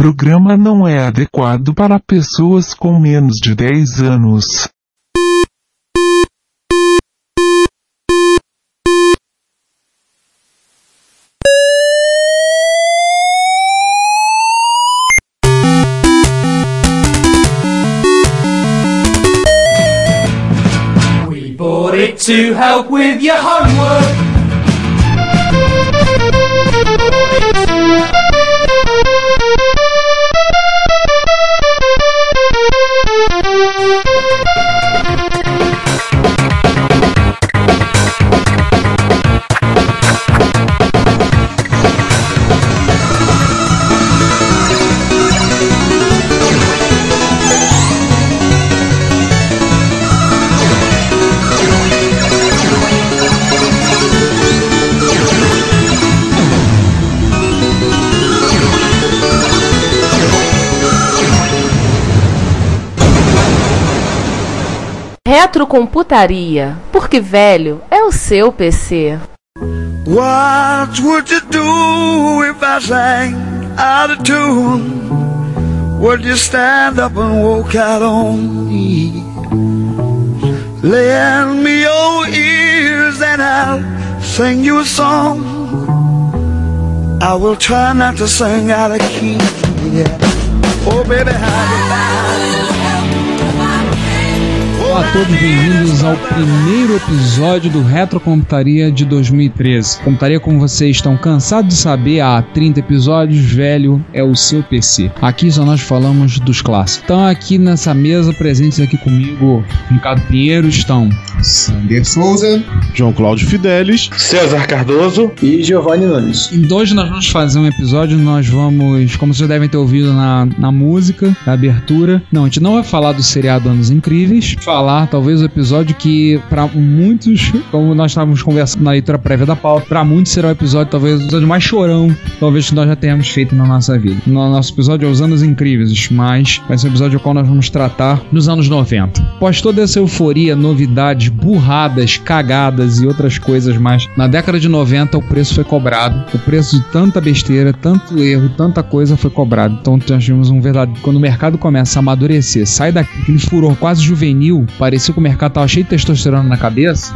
programa não é adequado para pessoas com menos de 10 anos. We bought it to help with your homework. Retrocomputaria, porque velho é o seu PC. What would you do if I sang out of tune? Would you stand up and walk out on me? Lend me your ears and I'll sing you a song. I will try not to sing out of key. Yeah. Oh, baby, how Olá a todos, bem-vindos ao primeiro episódio do Retrocomputaria de 2013. Computaria, como vocês estão cansados de saber, há 30 episódios, velho é o seu PC. Aqui só nós falamos dos clássicos. Então aqui nessa mesa, presentes aqui comigo, Ricardo Pinheiro, estão Sander Souza, João Cláudio Fidelis, César Cardoso e Giovanni Nunes. E hoje nós vamos fazer um episódio, nós vamos, como vocês devem ter ouvido na, na música, na abertura, não, a gente não vai falar do seriado Anos Incríveis, falar talvez o episódio que para muitos, como nós estávamos conversando na leitura prévia da pauta, para muitos será o episódio talvez o episódio mais chorão, talvez que nós já tenhamos feito na nossa vida. No nosso episódio é os Anos Incríveis, mas vai ser o episódio ao qual nós vamos tratar nos anos 90. Após toda essa euforia, novidades, burradas, cagadas e outras coisas mais, na década de 90 o preço foi cobrado. O preço de tanta besteira, tanto erro, tanta coisa foi cobrado. Então nós tivemos um verdadeiro. Quando o mercado começa a amadurecer, sai daquele furor quase juvenil, parecia que o mercado tava cheio de testosterona na cabeça,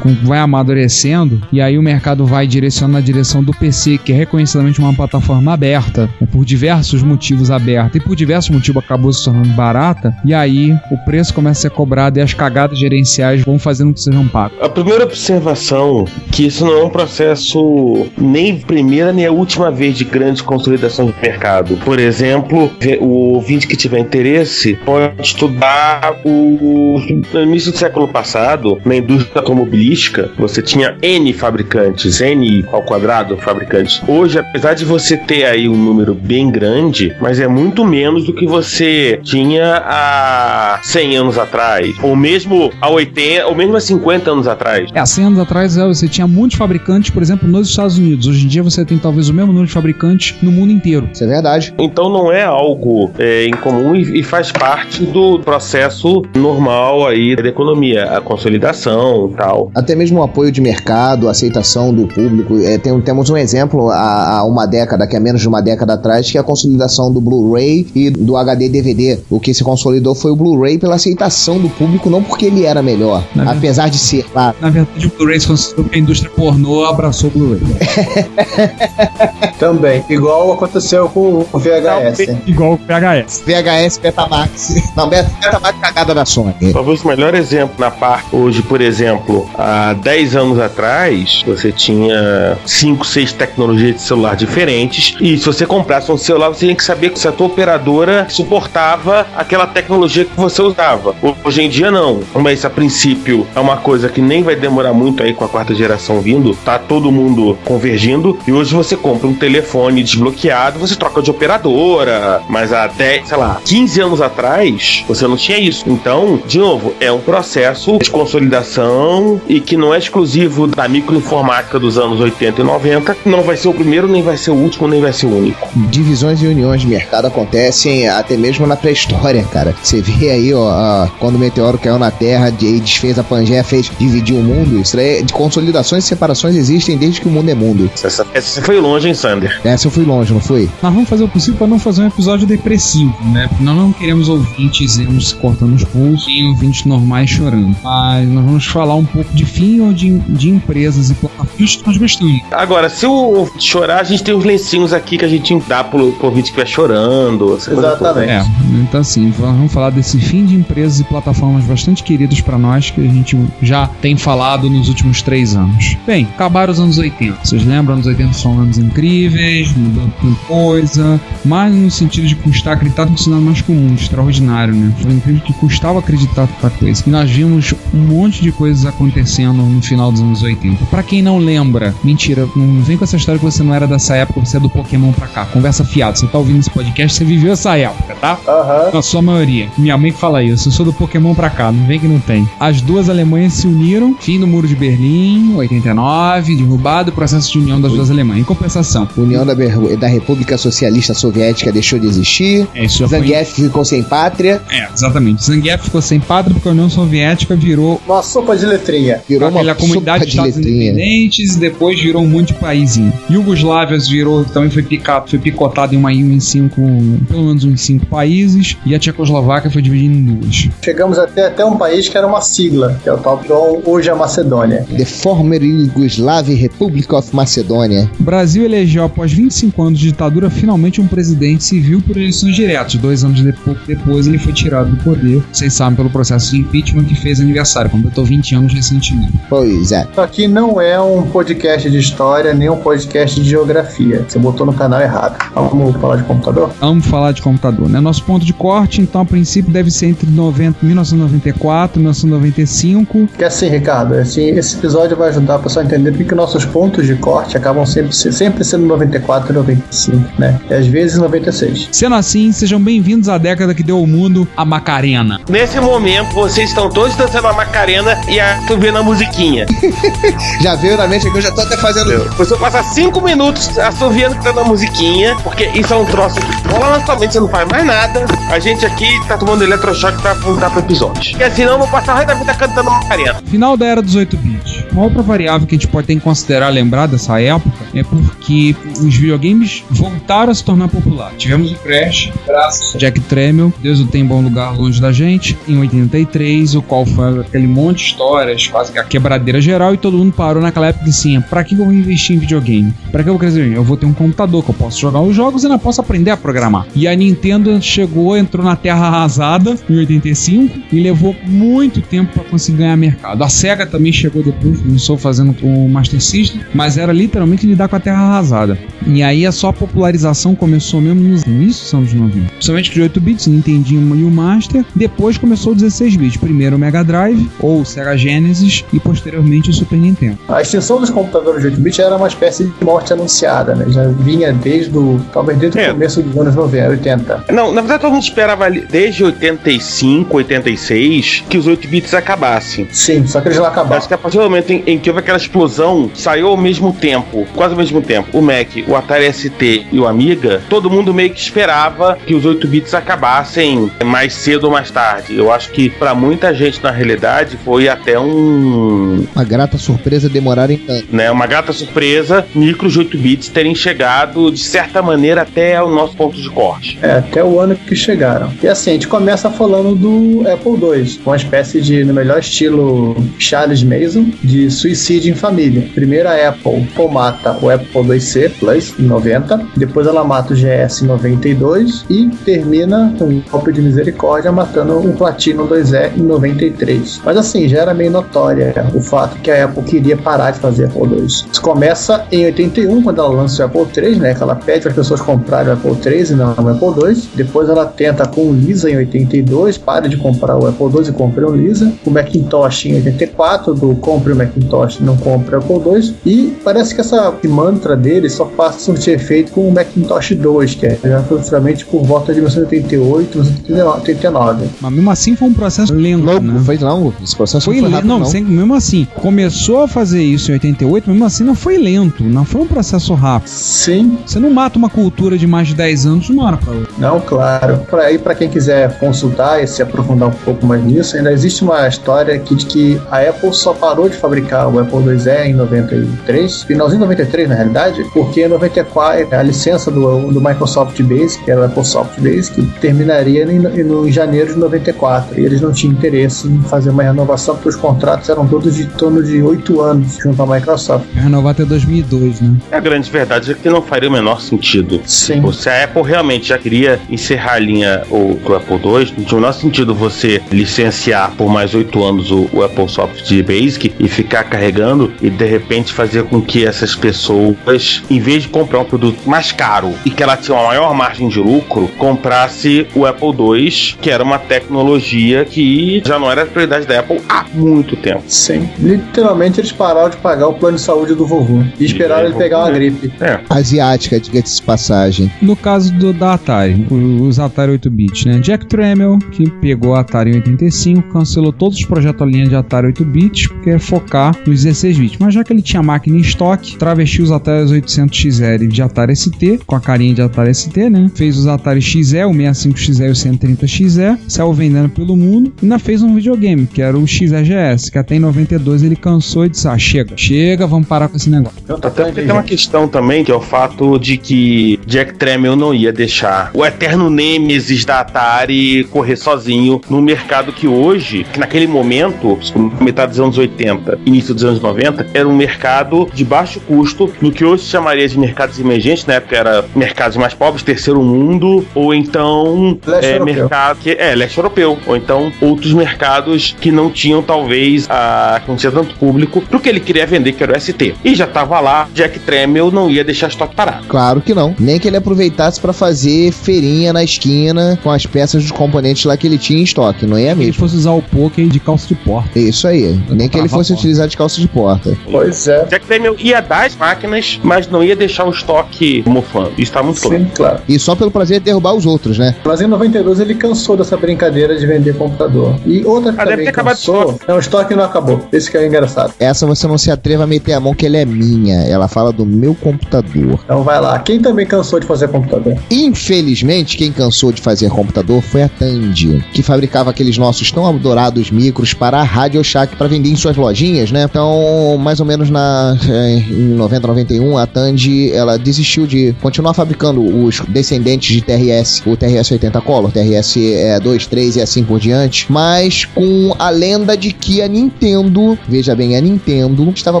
vai amadurecendo, e aí o mercado vai direcionando na direção do PC, que é reconhecidamente uma plataforma aberta, né, por diversos motivos aberta, e por diversos motivos acabou se tornando barata, e aí o preço começa a ser cobrado e as cagadas gerenciais vão fazendo que sejam pagos. A primeira observação que isso não é um processo nem primeira nem a última vez de grande consolidação de mercado. Por exemplo, o ouvinte que tiver interesse pode estudar o no início do século passado, na indústria automobilística, você tinha N fabricantes, N ao quadrado fabricantes. Hoje, apesar de você ter aí um número bem grande, mas é muito menos do que você tinha há 100 anos atrás, ou mesmo há 80, ou mesmo há 50 anos atrás. É, há 100 anos atrás é, você tinha muitos fabricantes, por exemplo, nos Estados Unidos. Hoje em dia você tem talvez o mesmo número de fabricantes no mundo inteiro. Isso é verdade. Então não é algo é, incomum e, e faz parte do processo normal aí da economia, a consolidação e tal. Até mesmo o apoio de mercado, a aceitação do público. É, tem, temos um exemplo há, há uma década, que é menos de uma década atrás, que é a consolidação do Blu-ray e do HD DVD. O que se consolidou foi o Blu-ray pela aceitação do público, não porque ele era melhor, Na apesar de ser, claro. Na verdade, o Blu-ray se considerou que a indústria pornô abraçou o Blu-ray. Também, igual aconteceu com o VHS. Igual o PHS. VHS Betamax. Não, Bet- Betamax cagada da Sony. Talvez o melhor exemplo na parte hoje, por exemplo, há 10 anos atrás, você tinha 5, 6 tecnologias de celular diferentes. E se você comprasse um celular, você tinha que saber se a tua operadora suportava aquela tecnologia que você usava. Hoje em dia não. Mas a princípio é uma coisa que nem vai demorar muito aí com a quarta geração vindo. Tá todo mundo convergindo. E hoje você compra um telefone desbloqueado, você troca de operadora. Mas 10, sei lá, 15 anos atrás, você não tinha isso. Então, de novo, é um processo de consolidação e que não é exclusivo da microinformática dos anos 80 e 90. Não vai ser o primeiro, nem vai ser o último, nem vai ser o único. Divisões e uniões de mercado acontecem até mesmo na pré-história, cara. Você vê aí, ó, a- quando o meteoro caiu na Terra e desfez a Pangeia, fez dividir o mundo. Isso aí, de consolidações e separações existem desde que o mundo é mundo. Essa, essa foi longe, hein, Sander? Essa eu fui longe, não fui? Nós vamos fazer o possível para não fazer um episódio depressivo, né? Porque nós não queremos ouvintes ermos se cortando os pulsos e ouvintes normais chorando. Mas nós vamos falar um pouco de fim ou de, de empresas e plataformas que nós gostamos. Agora, se o chorar, a gente tem uns lencinhos aqui que a gente dá pro, ouvinte que vai chorando. Exatamente. É, então assim, nós vamos falar desse fim de empresas e plataformas bastante queridas para nós que a gente já tem falado nos últimos três anos. Bem, acabaram os anos 80. Vocês lembram? Anos 80 são anos incríveis, mudou muita coisa, mas no sentido de custar acreditar no sinal mais comum, extraordinário, né? Foi incrível que custava acreditar tanta coisa. E nós vimos um monte de coisas acontecendo no final dos anos 80. Pra quem não lembra, mentira, não vem com essa história que você não era dessa época, você é do Pokémon pra cá. Conversa fiada. Você tá ouvindo esse podcast, você viveu essa época, tá? Aham. Na sua maioria. Minha mãe fala isso. Eu sou do Pokémon pra cá, não vem que não tem. As duas Alemanhas se uniram. Fim do Muro de Berlim, 89, derrubado o processo de união das duas Alemanhas. Em compensação. União da, da República Socialista Soviética deixou de existir. É, isso já foi. Zangief ficou sem pátria. É, exatamente. Zangief ficou sem pátria porque a União Soviética virou Uma sopa de letrinha. Virou uma aquela comunidade sopa de de estados letrinha. independentes e depois virou um monte de paizinho. Yugoslávia virou, também foi picado, foi picotado em uma ilha em cinco, pelo menos uns cinco países, e a Tchecoslováquia foi dividida em duas. Chegamos até, até um país que era uma sigla, que é o tal que hoje é a Macedônia. The former Yugoslav Republic of Macedonia. O Brasil elegeu, após 25 anos de ditadura, finalmente um presidente civil por eleições diretas. Dois anos depo- depois, ele foi tirado do poder. Vocês sabem pelo processo de impeachment que fez aniversário, completou 20 anos recentemente. Pois é. Isso aqui não é um podcast de história, nem um podcast de geografia. Você botou no canal errado. Vamos falar de computador? Vamos falar de computador, né? Nosso ponto de corte, então, a princípio, deve ser entre 90, 1994 e 1995. Que assim, Ricardo, assim, esse episódio vai ajudar a pessoa a entender porque que nossos pontos de corte acabam sempre, sempre sendo 94 e 95, né? E às vezes 96. Sendo assim, sejam bem-vindos à década que deu ao mundo a Macarena. Nesse momento, vocês estão todos dançando a Macarena e a vendo a musiquinha. Já veio na mente aqui, eu já tô até fazendo. Você passa cinco minutos assoviando cantando a musiquinha, porque isso é um troço que rola na sua mente, você não faz mais nada. A gente aqui tá tomando eletrochoque pra apontar pro episódio. E senão não passar o resto da vida cantando Macarena. Final da era dos 8 bits. Uma outra variável que a gente pode ter que considerar lembrar dessa época é porque os videogames voltaram a se tornar popular. Tivemos o Crash, graças a Jack Tramiel, Deus o tem em bom lugar longe da gente, em 83, o qual foi aquele monte de histórias, quase que a quebradeira geral, e todo mundo parou naquela época assim, pra que eu vou investir em videogame? Pra que eu vou querer dizer, eu vou ter um computador que eu posso jogar os jogos e ainda posso aprender a programar. E a Nintendo chegou, entrou na terra arrasada em 85 e levou muito tempo pra conseguir ganhar mercado. A SEGA também chegou depois, começou fazendo com o Master System, mas era literalmente lidar com a terra arrasada. E aí a sua popularização começou mesmo nos inícios dos anos 90. Principalmente de 8 bits, Nintendinho e o Master. Depois começou o 16 bits. Primeiro o Mega Drive ou o Sega Genesis e posteriormente o Super Nintendo. A extinção dos computadores de 8-bit era uma espécie de morte anunciada, né? Já vinha desde o. talvez desde É. o começo dos anos 90, 80. Não, na verdade todo mundo esperava ali, desde 85, 86 que os 8 bits acabassem. Sim, só que eles não acabaram. Acho que a partir do momento em, em que houve aquela explosão, saiu ao mesmo tempo, quase ao mesmo tempo, o Mac, o Atari ST e o Amiga, todo mundo meio que esperava que os 8 bits acabassem mais cedo ou mais tarde. Eu acho que pra muita gente na realidade foi até um, Uma grata surpresa demorarem tanto. né, uma grata surpresa micros 8 bits terem chegado de certa maneira até o nosso ponto de corte. É, até o ano que chegaram. E assim, a gente começa falando do Apple II, uma espécie de, no melhor estilo Charles Mason, de suicídio em família. Primeiro a Apple mata o Apple IIc Plus em 90, depois ela mata o GS em 92 e termina com um golpe de misericórdia matando o Platinum 2E em 93. Mas assim, já era meio notória o fato que a Apple queria parar de fazer Apple II. Isso começa em 81, quando ela lança o Apple III, né? Que ela pede para as pessoas comprarem o Apple III e não o Apple II. Depois ela tenta com o Lisa em 82, para de comprar o Apple II e compra o Lisa. O Macintosh em 84, do compre o Macintosh e não compre o Apple II. E parece que essa mantra dele só passa a surtir efeito com o Macintosh 2, que é já praticamente por volta de 1988, 1989. Mas mesmo assim foi um processo lento, Longo, né? foi longo. Esse processo Foi não foi lento, rápido, não, não. sem- mesmo assim, começou a fazer isso em 88, mesmo assim não foi lento, não foi um processo rápido. Sim, Você não mata uma cultura de mais de 10 anos de uma hora pra outra. não, claro. Pra, aí, para quem quiser consultar e se aprofundar um pouco mais nisso, ainda existe uma história aqui de que a Apple só parou de fabricar o Apple IIe em 93, finalzinho de 93 na realidade, porque em 94 a licença do, do Microsoft Basic, que era o Apple Soft Basic, terminaria em, no- em janeiro de 94 e eles não tinham interesse em fazer uma renovação porque os contratos eram todos de torno de 8 anos junto à Microsoft. Renovar até 2002, né? A grande verdade é que não faria o menor sentido. Sim. Ou Se a Apple realmente já queria encerrar a linha o, do Apple II, não tinha o menor sentido você licenciar por mais oito anos o, o Apple Soft Basic e ficar carregando e de repente fazer com que essas pessoas, em vez de comprar um produto mais caro e que ela tinha uma maior margem de lucro, comprasse o Apple II, que era uma tecnologia que já não era a prioridade da Apple há muito tempo. Sim. Literalmente eles pararam de pagar o plano de saúde do vovô e esperaram ele pegar uma gripe. É. Asiática, diga-se de passagem. No caso do, da Atari, os Atari 8-bit, né? Jack Tramiel, que pegou a Atari em 85, cancelou todos os projetos da linha de Atari 8-bit, porque ia focar nos 16 bits. Mas já que ele tinha máquina em estoque, travestiu os Atari 800XL de Atari ST, com a carinha de Atari ST, né? Fez os Atari XE, o 65XE e o 130XE, saiu vendendo pelo mundo, e ainda fez um videogame, que era o XEGS, que até em 92 ele cansou e disse, ah, chega, chega, vamos parar com esse negócio. Porque tem uma questão também, que é o fato de que Jack Tramiel não ia deixar o eterno Nemesis da Atari correr sozinho no mercado que hoje, que naquele momento, metade dos anos 80, início dos anos 90, era um mercado de baixo custo, no que hoje se chamaria de mercados emergentes, na época era mercados mais pobres, terceiro mundo, ou então Leste é, europeu. mercado que é leste europeu, ou então outros mercados que não tinham talvez a não tinha tanto público pro que ele queria vender, que era o ST. E já tava lá, Jack Tramiel não ia deixar estoque parado. Claro que não. Nem que ele aproveitasse pra fazer feirinha na esquina com as peças dos componentes lá que ele tinha em estoque. Não ia Se ele mesmo. fosse usar o poker de calça de porta. É Isso aí. Nem que ele fosse utilizar de calça de porta. Pois é. Jack Tramiel ia dar as máquinas, mas não ia deixar o estoque mofando. Isso tá muito claro. Sim, claro. E só pelo prazer de derrubar os outros, né? Mas em 92 ele cansou dessa brincadeira de vender computador. E outra que Ah, deve também ter acabado cansou. É um estoque não acabou. Esse que é o engraçado. Essa você não se atreva a meter a mão que ela é minha. Ela fala do meu computador. Então vai lá. Quem também cansou de fazer computador? Infelizmente, quem cansou de fazer computador foi a Tandy, que fabricava aqueles nossos tão adorados micros para a Radio Shack para vender em suas lojinhas, né? Então, mais ou menos na eh, em 90, 91, a Tandy ela desistiu de continuar fabricando os descendentes de TRS, o TRS 80 Color, TRS é, 2, 3 e assim por diante, mas com a lenda de que a Nintendo, veja bem, a Nintendo estava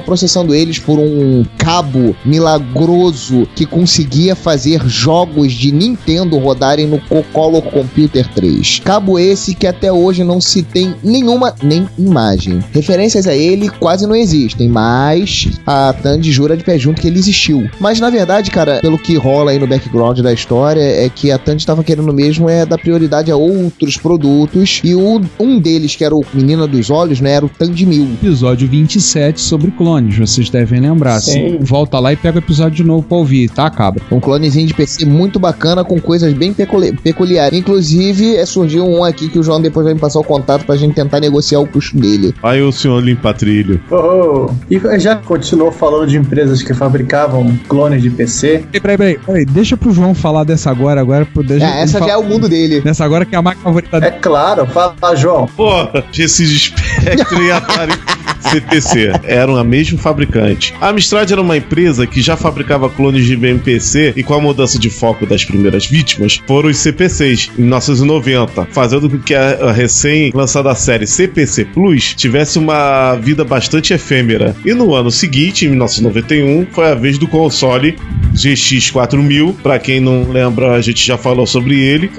processando eles por um cabo milagroso que conseguia fazer jogos de Nintendo rodarem no Co- Color Computer 3. Cabo esse que até hoje não se tem nenhuma nem imagem. Referências a ele quase não existem, mas a Tandy jura de pé junto que ele existiu. Mas na verdade, cara, pelo que rola aí no background da história, é que a Tandy estava querendo mesmo é dar prioridade a outros produtos e o, um deles, que era o Menina dos Olhos, né, era o Tandy 1000. Episódio 27 sobre clones, vocês devem lembrar. Sim. Volta lá e pega o episódio de novo pra ouvir, tá? Cabra. Um clonezinho de PC muito bacana com coisas bem peculi- peculiares. Inclusive, é, surgiu um aqui que o João depois vai me passar o contato pra gente tentar negociar o custo dele. Aí o senhor limpa trilho. Oh, e já continuou falando de empresas que fabricavam clones de PC. Peraí, peraí, peraí, peraí, deixa pro João falar dessa agora, agora pro deixa É, essa já é o mundo dele. Dessa agora que é a marca favorita É dele. claro, fala, João. Porra, GSX Spectre e Atari CPC eram a mesmo fabricante. A Amstrad era uma empresa que já fabricava clones de MPC e com a mudança de foco das primeiras vítimas foram os CPCs em 1990, fazendo com que a, a recém-lançada série CPC Plus tivesse uma vida bastante efêmera. E no ano seguinte, em 1991, foi a vez do console GX4000. Pra quem não lembra, a gente já falou sobre ele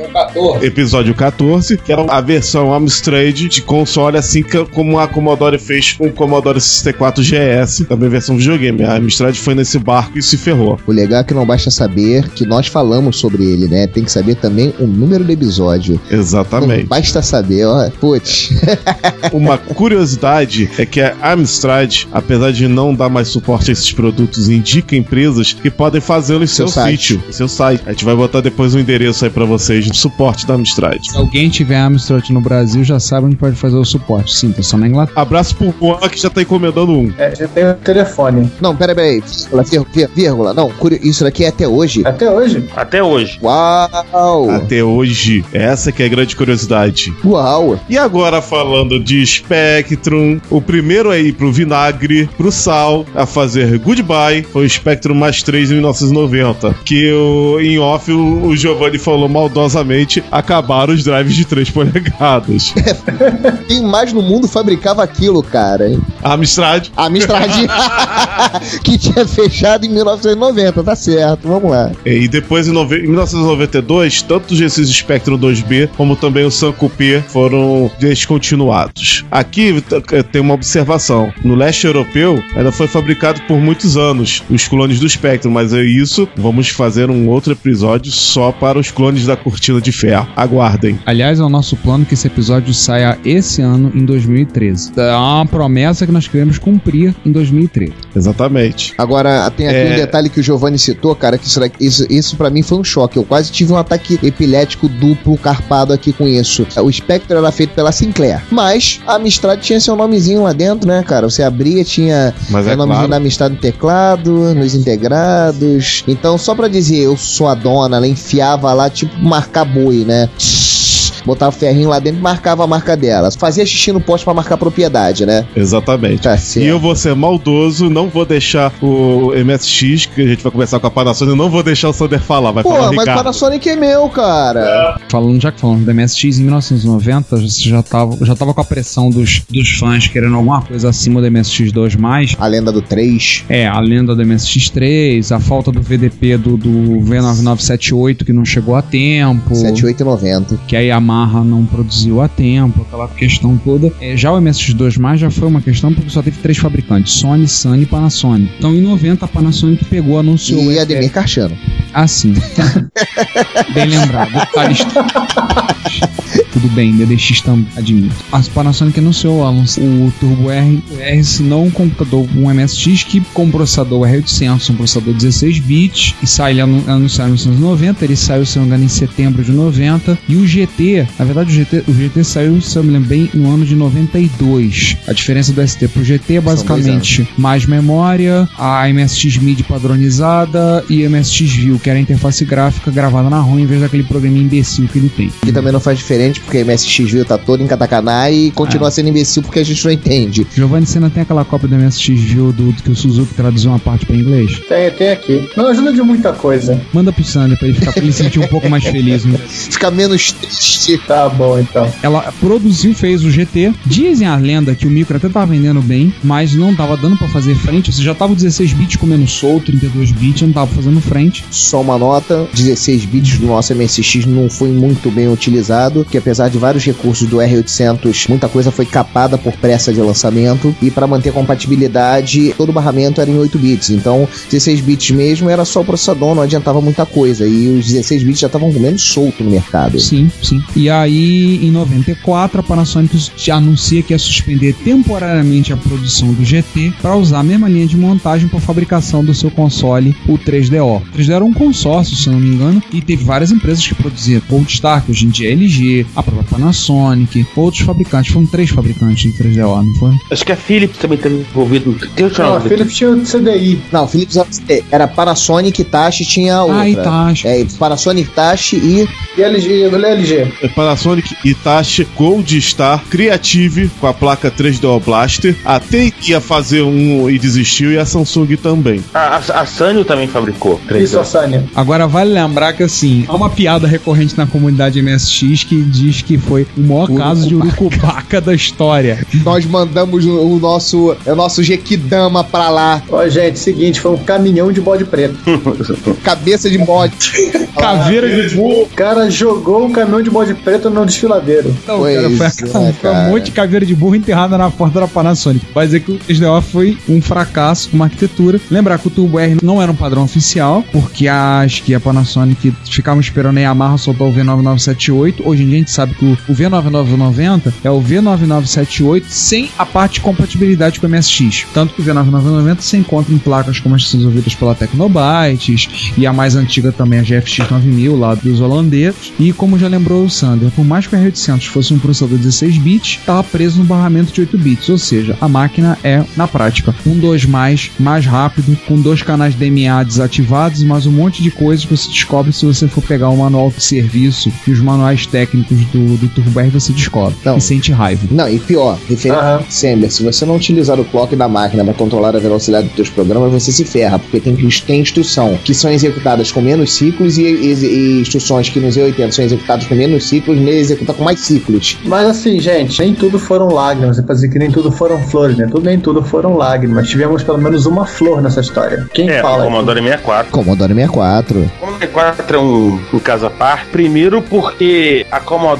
episódio 14, que era a versão Amstrad de console, assim como a Commodore fez com o Commodore 64 GS, também versão videogame. A Amstrad foi nesse barco e se ferrou. O legal é que não basta saber que nós falamos sobre ele, né? Tem que saber também o número do episódio. Não Exatamente. basta saber, ó. Putz. Uma curiosidade é que a Amstrad, apesar de não dar mais suporte a esses produtos, indica empresas que podem fazê-lo em seu, Seu site. sítio, em seu site. A gente vai botar depois o endereço aí pra vocês do suporte da Amstrad. Se alguém tiver Amstrad no Brasil, já sabe onde pode fazer o suporte. Sim, tá só na Inglaterra. Abraço pro Juan que já tá encomendando um. É, já tem o telefone. Não, pera, pera aí. Vírgula, vírgula, vírgula. Não, isso daqui é até hoje. Até hoje. Até hoje. Uau! Até hoje. Essa que é a grande curiosidade. Uau! E agora falando de Spectrum, o primeiro aí pro vinagre, pro sal, a fazer goodbye, foi o Spectrum mais 3 em 1990. Que o, em off o, o Giovanni falou maldosamente, acabaram os drives de 3 polegadas. Quem mais no mundo fabricava aquilo, cara? A Amstrad A Amstrad, que tinha fechado em 1990, tá certo, vamos lá. E depois, em, em 1992, tanto o G6 Spectrum 2B como também o Sanco P foram descontinuados. Aqui tem uma observação: no leste europeu, ainda foi fabricado por muitos anos os clones do Spectrum, mas é isso. Vamos fazer um outro episódio só para os clones da cortina de ferro. Aguardem. Aliás, é o nosso plano que esse episódio saia esse ano, em 2013. É uma promessa que nós queremos cumprir em 2013. Exatamente. Agora, tem aqui É. um detalhe que o Giovanni citou, cara, que isso, isso, isso para mim foi um choque. Eu quase tive um ataque epilético duplo carpado aqui com isso. O Spectre era feito pela Sinclair, mas a Amstrad tinha seu nomezinho lá dentro, né, cara? Você abria, tinha Mas é o nomezinho claro. da Amstrad no teclado, nos integrados. Então, só pra dizer, eu sou a dona, ela enfiava lá, tipo, marcar boi, né? Botava o ferrinho lá dentro e marcava a marca dela. Fazia xixi no poste pra marcar propriedade, né? Exatamente. Tá. E eu vou ser maldoso, não vou deixar o MSX, que a gente vai conversar com a Panasonic, eu não vou deixar o Sander falar, vai Pô, falar o mas Ricardo. Panasonic é meu, cara. Falando, já que falamos da MSX, em 1990, você já tava, já tava com a pressão dos, dos fãs querendo alguma coisa acima do MSX2+. A lenda do 3. É, a lenda do MSX3, a falta do VDP do, do V9978 que não chegou a tempo. 78,90. que a Yamaha não produziu a tempo, aquela questão toda. É, já o MSX2+, já foi uma questão porque só teve três fabricantes, Sony, Sunny e Panasonic. Então em 90 a Panasonic pegou, anunciou... E Ademir Carchano. Assim. bem lembrado. Tudo bem, DDX também, admito. A Panasonic anunciou anunci- o Turbo R, R não um computador, um MSX que com processador R800, um processador 16 bits, e sai ele anu em 1990, ele saiu, se não me engano, em setembro de 90, e o GT, na verdade o GT, o GT saiu, se eu me lembro bem, no ano de 92. A diferença do ST pro GT é basicamente mais memória, a MSX MIDI padronizada e MSX View, que era a interface gráfica gravada na ROM em vez daquele programa imbecil que ele tem. Que também não faz diferente porque a MSX View tá todo em katakana e continua sendo imbecil porque a gente não entende. Giovanni, você não tem aquela cópia do MSX View do, do que o Suzuki traduziu uma parte pra inglês? Tem, tem aqui. Não ajuda de muita coisa. Manda pro Sander pra ele ficar pra ele se sentir um pouco mais feliz. Né? Fica menos triste. Tá bom, então. Ela produziu, fez o GT. Dizem a lenda que o micro até tava vendendo bem, mas não tava dando pra fazer frente. Você já tava 16 bits comendo solto, 32 bits, não tava fazendo frente. Só uma nota: 16 bits do nosso MSX não foi muito bem utilizado, que apesar de vários recursos do R800, muita coisa foi capada por pressa de lançamento e para manter compatibilidade, todo o barramento era em 8 bits. Então, 16 bits mesmo era só o processador, não adiantava muita coisa. E os 16 bits já estavam comendo solto no mercado. Sim, sim. E aí, em 94, a Panasonic anuncia que ia suspender temporariamente a produção do GT para usar a mesma linha de montagem para fabricação do seu console, o 3DO. O 3DO era um consórcio, se não me engano, e teve várias empresas que produziam. Goldstar, que hoje em dia é LG, a própria Panasonic, outros fabricantes. Foram três fabricantes do 3DO, não foi? Acho que a Philips também teve envolvido. Tem Não, a. Philips tinha o CDI. Não, Philips era Panasonic, Tachi tinha a outra. Ah, Itachi. É, Panasonic, Tachi e E LG, LG. É Panasonic, Itachi, Gold Star, Creative com a placa 3DO Blaster. A TI ia fazer um e desistiu e a Samsung também. A, a, a Sanyo também fabricou. Isso, a Sânia. Agora vale lembrar que assim, há uma piada recorrente na comunidade MSX que diz que foi o maior caso de urucubaca da história. nós mandamos o, o nosso, o nosso Jequidama pra lá. Ó, gente, seguinte, foi um caminhão de bode preto. Cabeça de mod. Caveira de burro. O cara jogou um caminhão de bode preto no desfiladeiro. Não, Pois cara, foi, é, foi um monte de caveira de burro enterrada na porta da Panasonic. Vai dizer que o 3DO foi um fracasso como arquitetura. Lembrar que o Turbo R não era um padrão oficial, porque acho que a Panasonic ficava esperando a Yamaha soltar o V9978. Hoje em dia a gente sabe que o, o V9990 é o V9978 sem a parte de compatibilidade com o MSX. Tanto que o V9990 se encontra em placas como as desenvolvidas pela Tecnobytes e a mais antiga também a GFX 9000 lá dos holandeses. E como já lembrou o Sander, por mais que o R800 fosse um processador 16 bits, estava preso no barramento de 8 bits, ou seja, a máquina é, na prática, um 2 mais, mais rápido, com dois canais DMA desativados e mais um monte de coisas que você descobre se você for pegar o manual de serviço e os manuais técnicos do, do Turbo R, você descobre Não. e sente raiva. Não, e pior, referente. Sender, se você não utilizar o clock da máquina para controlar a velocidade dos teus programas, você se ferra, porque tem, tem instrução que são executadas com menos ciclos e, e- e instruções que no Z80 são executadas com menos ciclos, nele executa com mais ciclos. Mas assim, gente, nem tudo foram lágrimas. É pra dizer que nem tudo foram flores, né? Tudo, nem tudo foram lágrimas. Tivemos pelo menos uma flor nessa história. Quem É, fala? o Commodore 64. Commodore 64. O Commodore 64 é um, um caso à parte. Primeiro porque a Commodore,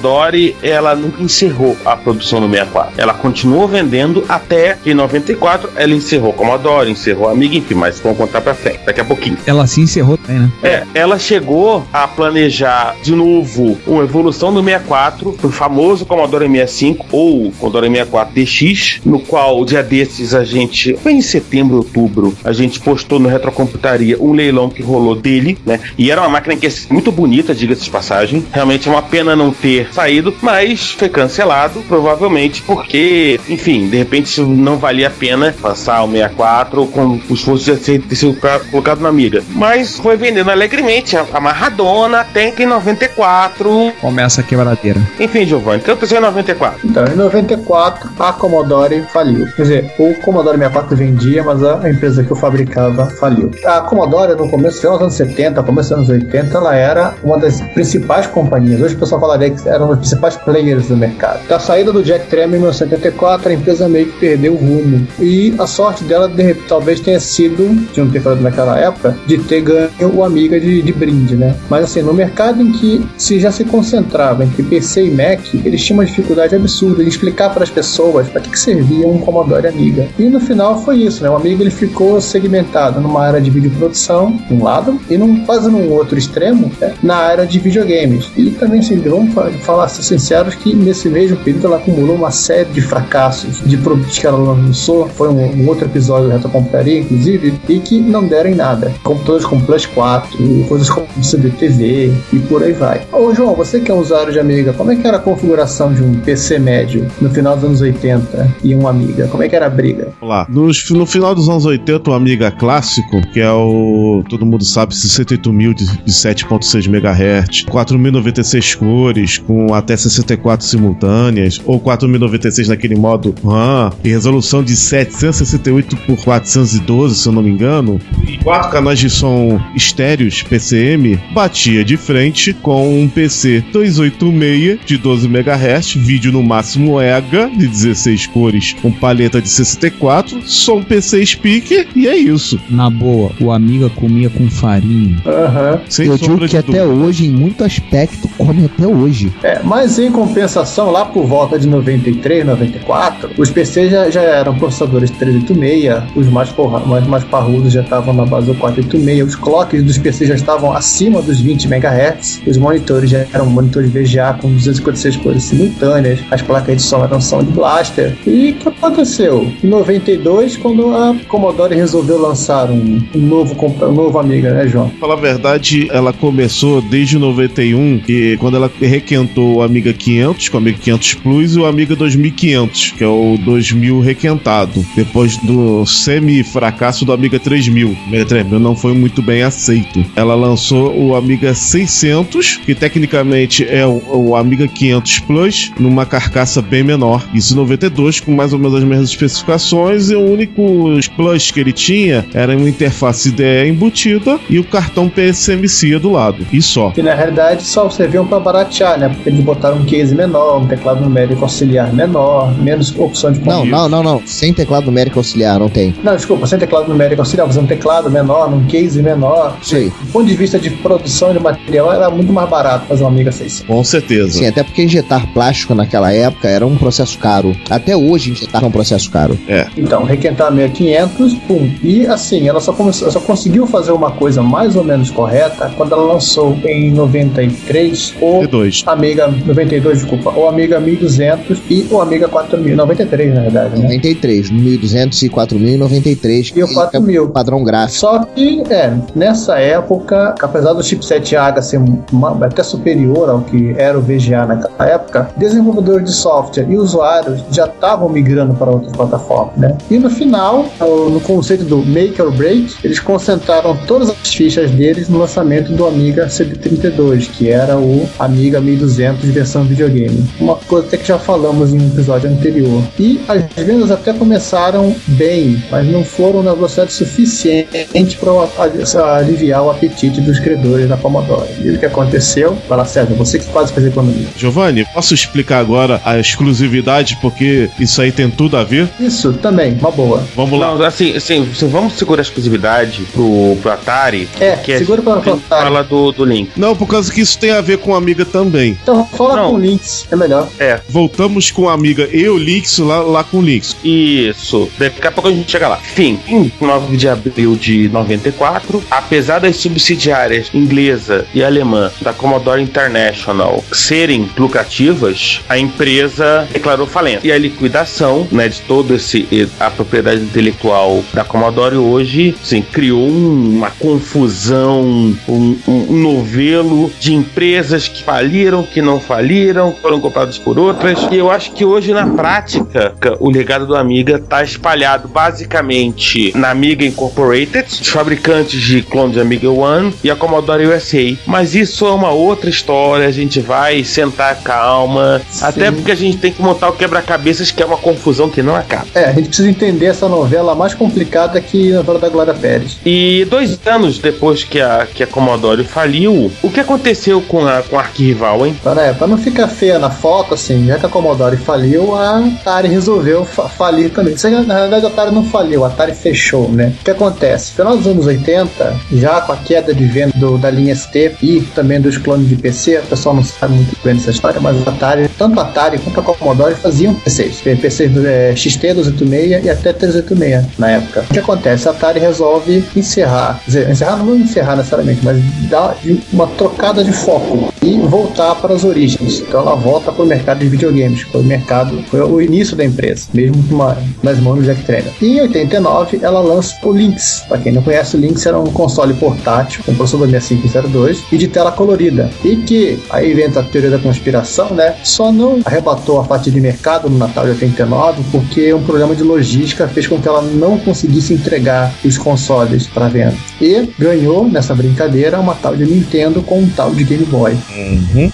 ela nunca encerrou a produção do 64. Ela continuou vendendo até que em 94 ela encerrou Commodore, encerrou a Amiga, enfim, mas vamos contar pra frente, daqui a pouquinho. Ela se encerrou também, né? É, ela chegou a planejar de novo uma evolução do 64, do famoso Commodore 65 ou Commodore 64 DX, no qual, dia desses, a gente, foi em setembro, outubro, a gente postou no Retrocomputaria um leilão que rolou dele, né? E era uma máquina que é muito bonita, diga-se de passagem. Realmente é uma pena não ter saído, mas foi cancelado, provavelmente porque, enfim, de repente não valia a pena passar o 64 com o esforço de ser, de ser colocado na amiga. Mas foi vendendo alegremente, amarradona, até que em 94. Começa a quebradeira. Enfim, Giovanni, o que aconteceu em 94? Então, em 94, a Commodore faliu. Quer dizer, o Commodore 64 vendia, mas a empresa que o fabricava faliu. A Commodore, no começo, dos anos 70, começo dos anos 80, ela era uma das principais companhias. Hoje o pessoal falaria que era um dos principais players do mercado. Da saída do Jack Tramiel em 1974, a empresa meio que perdeu o rumo. E a sorte dela, de talvez tenha sido, de não ter falado naquela época, de ter ganho o Amiga de, de brinde, né? Mas assim, no mercado em que se já se concentrava entre PC e Mac, eles tinham uma dificuldade absurda em explicar para as pessoas para que, que servia um Commodore Amiga. E no final foi isso, né? O Amiga ele ficou segmentado numa área de videoprodução, de um lado, e num, quase num outro extremo, né? na área de videogames. E também, assim, vamos falar ser sinceros que nesse mesmo período ela acumulou uma série de fracassos de produtos que ela lançou. Foi um, um outro episódio do Retrocomputaria, inclusive, e que não deram em nada. Computadores como Plus 4, coisas como CBTV e por aí vai. Ô João, você que é um usuário de Amiga, como é que era a configuração de um PC médio no final dos anos 80 e um Amiga? Como é que era a briga? Vamos lá. Nos- no final dos anos 80, o Amiga clássico, que é o. Todo mundo sabe, 68000 de, de 7.6 MHz, 4096 cores, com até 64 simultâneas, ou 4096 naquele modo RAM, e resolução de 768 por 412, se eu não me engano, e quatro canais de som estéreos PCM, batia de frente com um PC 286 de 12 MHz, vídeo no máximo EGA de 16 cores, com paleta de 64, som PC speaker e é isso. Na boa, o Amiga comia com farinha. Aham. Sem Eu digo que até hoje, em muito aspecto, come até hoje. É, mas em compensação, lá por volta de 93, 94, os PCs já, já eram processadores 386, os mais, porra, mais, mais parrudos já estavam na base do 486, os clocks dos PCs já estavam acima dos 20 MHz, os monitores já eram monitores VGA com 256 cores simultâneas, as placas de som eram Sound Blaster. E o que aconteceu? Em 92, quando a Commodore resolveu lançar um, um novo, um novo Amiga, né, João? Falar a verdade, ela começou desde 91, e quando ela requentou o Amiga 500, com o Amiga 500 Plus, e o Amiga 2500, que é o 2000 requentado, depois do semi-fracasso do Amiga 3000. O Amiga 3000 não foi muito bem aceito. Ela lançou o Amiga 600, que tecnicamente é o, o Amiga 500 Plus, numa carcaça bem menor. Isso em 92, com mais ou menos as mesmas especificações, e o único plus que ele tinha era uma interface IDE embutida e o cartão PSMC do lado. E só. que na realidade só serviam para baratear, né? Eles botaram um case menor, um teclado numérico auxiliar menor, menos opção de Não, não, não, não. Sem teclado numérico auxiliar, não tem. Não, desculpa, sem teclado numérico auxiliar, você um teclado menor, num case menor. Aí. Do ponto de vista de produção de material, era muito mais barato fazer uma Amiga 600. Com certeza. Sim, até porque injetar plástico naquela época era um processo caro. Até hoje injetar é um processo caro. Então, requentar 6500, pum. E assim, ela só, começou, só conseguiu fazer uma coisa mais ou menos correta quando ela lançou em 93 o 92. Amiga 92, desculpa, o Amiga 1200 e o Amiga 4000, 93 na verdade, né? 93, 1200 e 4093. E o 4000. É padrão gráfico. Só que, é, nessa época, apesar do chipset AGA ser uma- até superior ao que era o VGA naquela época, desenvolvedores de software e usuários já estavam migrando para outras plataformas, né? E no final, no no conceito do make or break, eles concentraram todas as fichas deles no lançamento do Amiga CD32, que era o Amiga 1200 versão videogame. Uma coisa até que já falamos em um episódio anterior. E as vendas até começaram bem, mas não foram na velocidade suficiente para aliviar o apetite dos credores da Commodore. E o que aconteceu? Fala, César, você que quase fez economia. Giovanni, posso explicar agora a exclusividade, porque isso aí tem tudo a ver? Isso também, uma boa. Vamos lá. Não, assim, assim, assim, vamos segurar a exclusividade pro, pro Atari. É, segura pra- a gente pro Atari. fala do, do Link. Não, por causa que isso tem a ver com a Amiga também. Então, fala Não. com o Lynx, é melhor. É, Voltamos com a Amiga e o Lynx lá, lá com o Lynx. Isso. Daqui a pouco a gente chega lá. Enfim, em 9 de abril de 94, apesar das subsidiárias inglesa e alemã da Commodore International serem lucrativas, a empresa declarou falência. E a liquidação, né, de todo esse a propriedade intelectual da Commodore hoje, sim, criou um- uma confusão, um, um novelo de empresas que faliram, que não faliram, foram compradas por outras. E eu acho que hoje na prática o legado do Amiga está espalhado basicamente na Amiga Incorporated, os fabricantes de clones de Amiga One e a Commodore USA. Mas isso é uma outra história, a gente vai sentar calma, até porque a gente tem que montar o quebra-cabeças que é uma confusão que não acaba. É, a gente precisa entender essa novela mais complicada que a novela da Glória Pérez. E dois anos depois que a, que a Commodore faliu, o que aconteceu com a, com a arquirrival, hein? Para, é, pra não ficar feia na foto, assim, já que a Commodore faliu, a Atari resolveu fa- falir também. Aí, na verdade, a Atari não faliu, a Atari fechou, né? O que acontece? Final dos anos 80, já com a queda de venda do- da linha ST e também dos clones de PC, o pessoal não sabe muito bem dessa história, mas a Atari, tanto a Atari quanto a Commodore faziam PCs. PCs do é, XT286 e até 386 na época. O que acontece? A Atari resolve encerrar, dizer, encerrar não encerrar necessariamente, mas dar uma trocada de foco e voltar para as origens. Então ela volta para o mercado de videogames, foi o mercado, foi o início da empresa, mesmo com uma, nas mãos do Jack Trainer. E em 89 ela lança o Lynx. Para quem não conhece, o Lynx era um console portátil com processador 6502 e de tela colorida. E que aí vem a teoria da conspiração, né? Só não arrebatou a fatia de mercado no Natal de 89 porque um problema de logística fez com que ela não conseguisse entregar os consoles para venda. E ganhou nessa brincadeira uma tal de Nintendo com um tal de Game Boy. Uhum.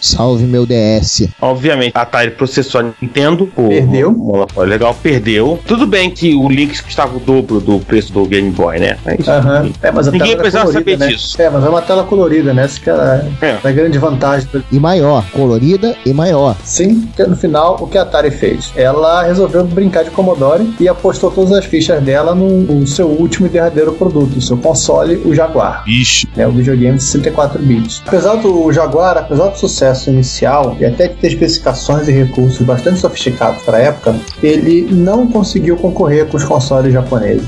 Salve meu DS. Obviamente, a Atari processou a Nintendo. Perdeu. monopólio legal, perdeu. Tudo bem que o Lynx custava o dobro do preço do Game Boy, né? Mas, Aham. enfim. É, mas a Ninguém precisava colorida, saber né? disso. É, mas é uma tela colorida, né? Essa que era É. a grande vantagem. E maior, colorida e maior. Sim, que no final, o que a Atari fez? Ela resolveu brincar de Commodore e apostou todas as fichas dela no, no seu último e derradeiro produto, o seu console, o Jaguar. Ixi, né, o videogame de 64 bits. Apesar do Jaguar, apesar do sucesso inicial e até de ter especificações e recursos bastante sofisticados para a época, ele não conseguiu concorrer com os consoles japoneses.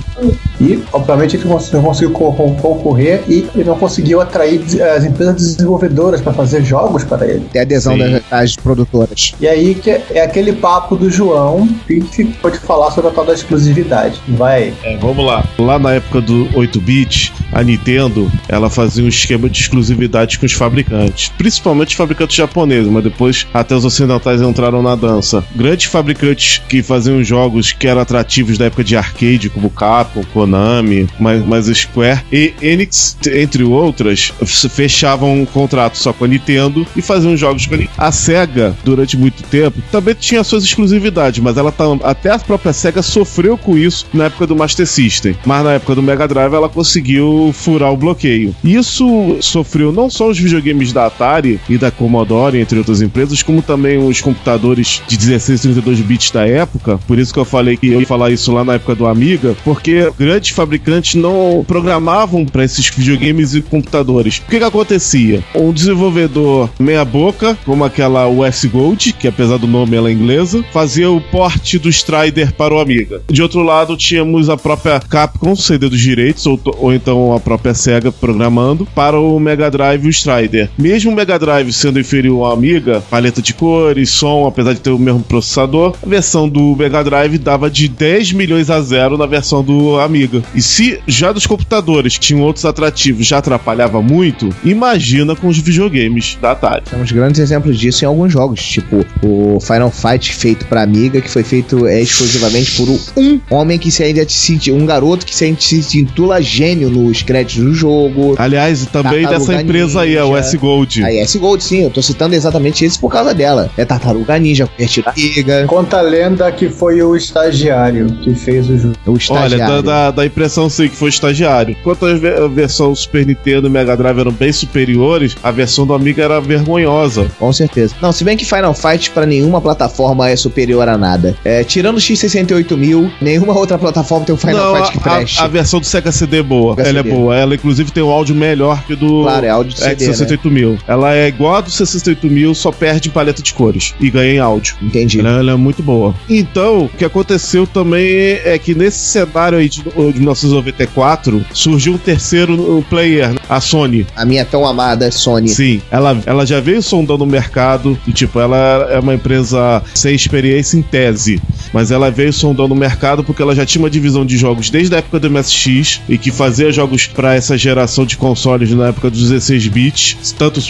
E, obviamente, ele não conseguiu co- co- concorrer e ele não conseguiu atrair as empresas desenvolvedoras para fazer jogos para ele. Tem adesão das, das produtoras. E aí que é aquele papo do João que ficou de falar sobre a tal da exclusividade. Vai. é, vamos lá. Lá na época do 8-bit, a Nintendo, ela fazia um esquema de exclusividade com os fabricantes. Principalmente os fabricantes japoneses, mas depois até os ocidentais entraram na dança. Grandes fabricantes que faziam jogos que eram atrativos da época de arcade, como Capcom, Konami, mais, mais Square e Enix, entre outras, fechavam um contrato só com a Nintendo e faziam jogos com a Nintendo. A SEGA, durante muito tempo, também tinha suas exclusividades, mas ela tam- até a própria SEGA sofreu com isso na época do Master System. Mas na época do Mega Drive ela conseguiu furar o bloqueio. Isso sofreu não só os videogames da Atari da Commodore, entre outras empresas, como também os computadores de 16 e 32 bits da época. Por isso que eu falei que eu ia falar isso lá na época do Amiga, porque grandes fabricantes não programavam para esses videogames e computadores. O que que acontecia? Um desenvolvedor meia boca, como aquela US Gold, que apesar do nome ela é inglesa, fazia o porte do Strider para o Amiga. De outro lado, tínhamos a própria Capcom cedendo os direitos, ou, ou então a própria SEGA programando para o Mega Drive e o Strider. Mesmo o Mega Drive sendo inferior ao Amiga, paleta de cores, som, apesar de ter o mesmo processador, a versão do Mega Drive dava de 10 milhões a zero na versão do Amiga. E se já dos computadores que tinham outros atrativos já atrapalhava muito, imagina com os videogames da Atari. Temos grandes exemplos disso em alguns jogos, tipo o Final Fight feito para Amiga, que foi feito é, exclusivamente por um homem que se ainda se um garoto que se ainda se intitula gênio nos créditos do jogo. Aliás, e também dessa empresa aí, a Ninja. US Gold. A S Gold, sim, eu tô citando exatamente esse por causa dela. É Tartaruga Ninja, Amiga, Conta a lenda que foi o estagiário que fez o jogo. o Olha, estagiário. da, da, da impressão sim que foi estagiário. Enquanto a, ve- a versão Super Nintendo e Mega Drive eram bem superiores, a versão do Amiga era vergonhosa. Com certeza. Não, se bem que Final Fight pra nenhuma plataforma é superior a nada. É, tirando o X68000, nenhuma outra plataforma tem um Final Não, Fight que a, preste. a, a versão do Sega CD é boa. Sega ela CD. é boa. Ela, inclusive, tem um áudio melhor que o do Claro, é áudio de CD, X68000. Ela é igual a do 68000, só perde em paleta de cores. E ganha em áudio. Entendi. Ela, ela é muito boa. Então, o que aconteceu também é que nesse cenário aí de, de 1994, surgiu um terceiro player, né? a Sony. A minha tão amada Sony. Sim, ela, ela já veio sondando o mercado e, tipo, ela é uma empresa sem experiência em tese, mas ela veio sondando o mercado porque ela já tinha uma divisão de jogos desde a época do MSX e que fazia jogos para essa geração de consoles na época dos 16 bits, tanto o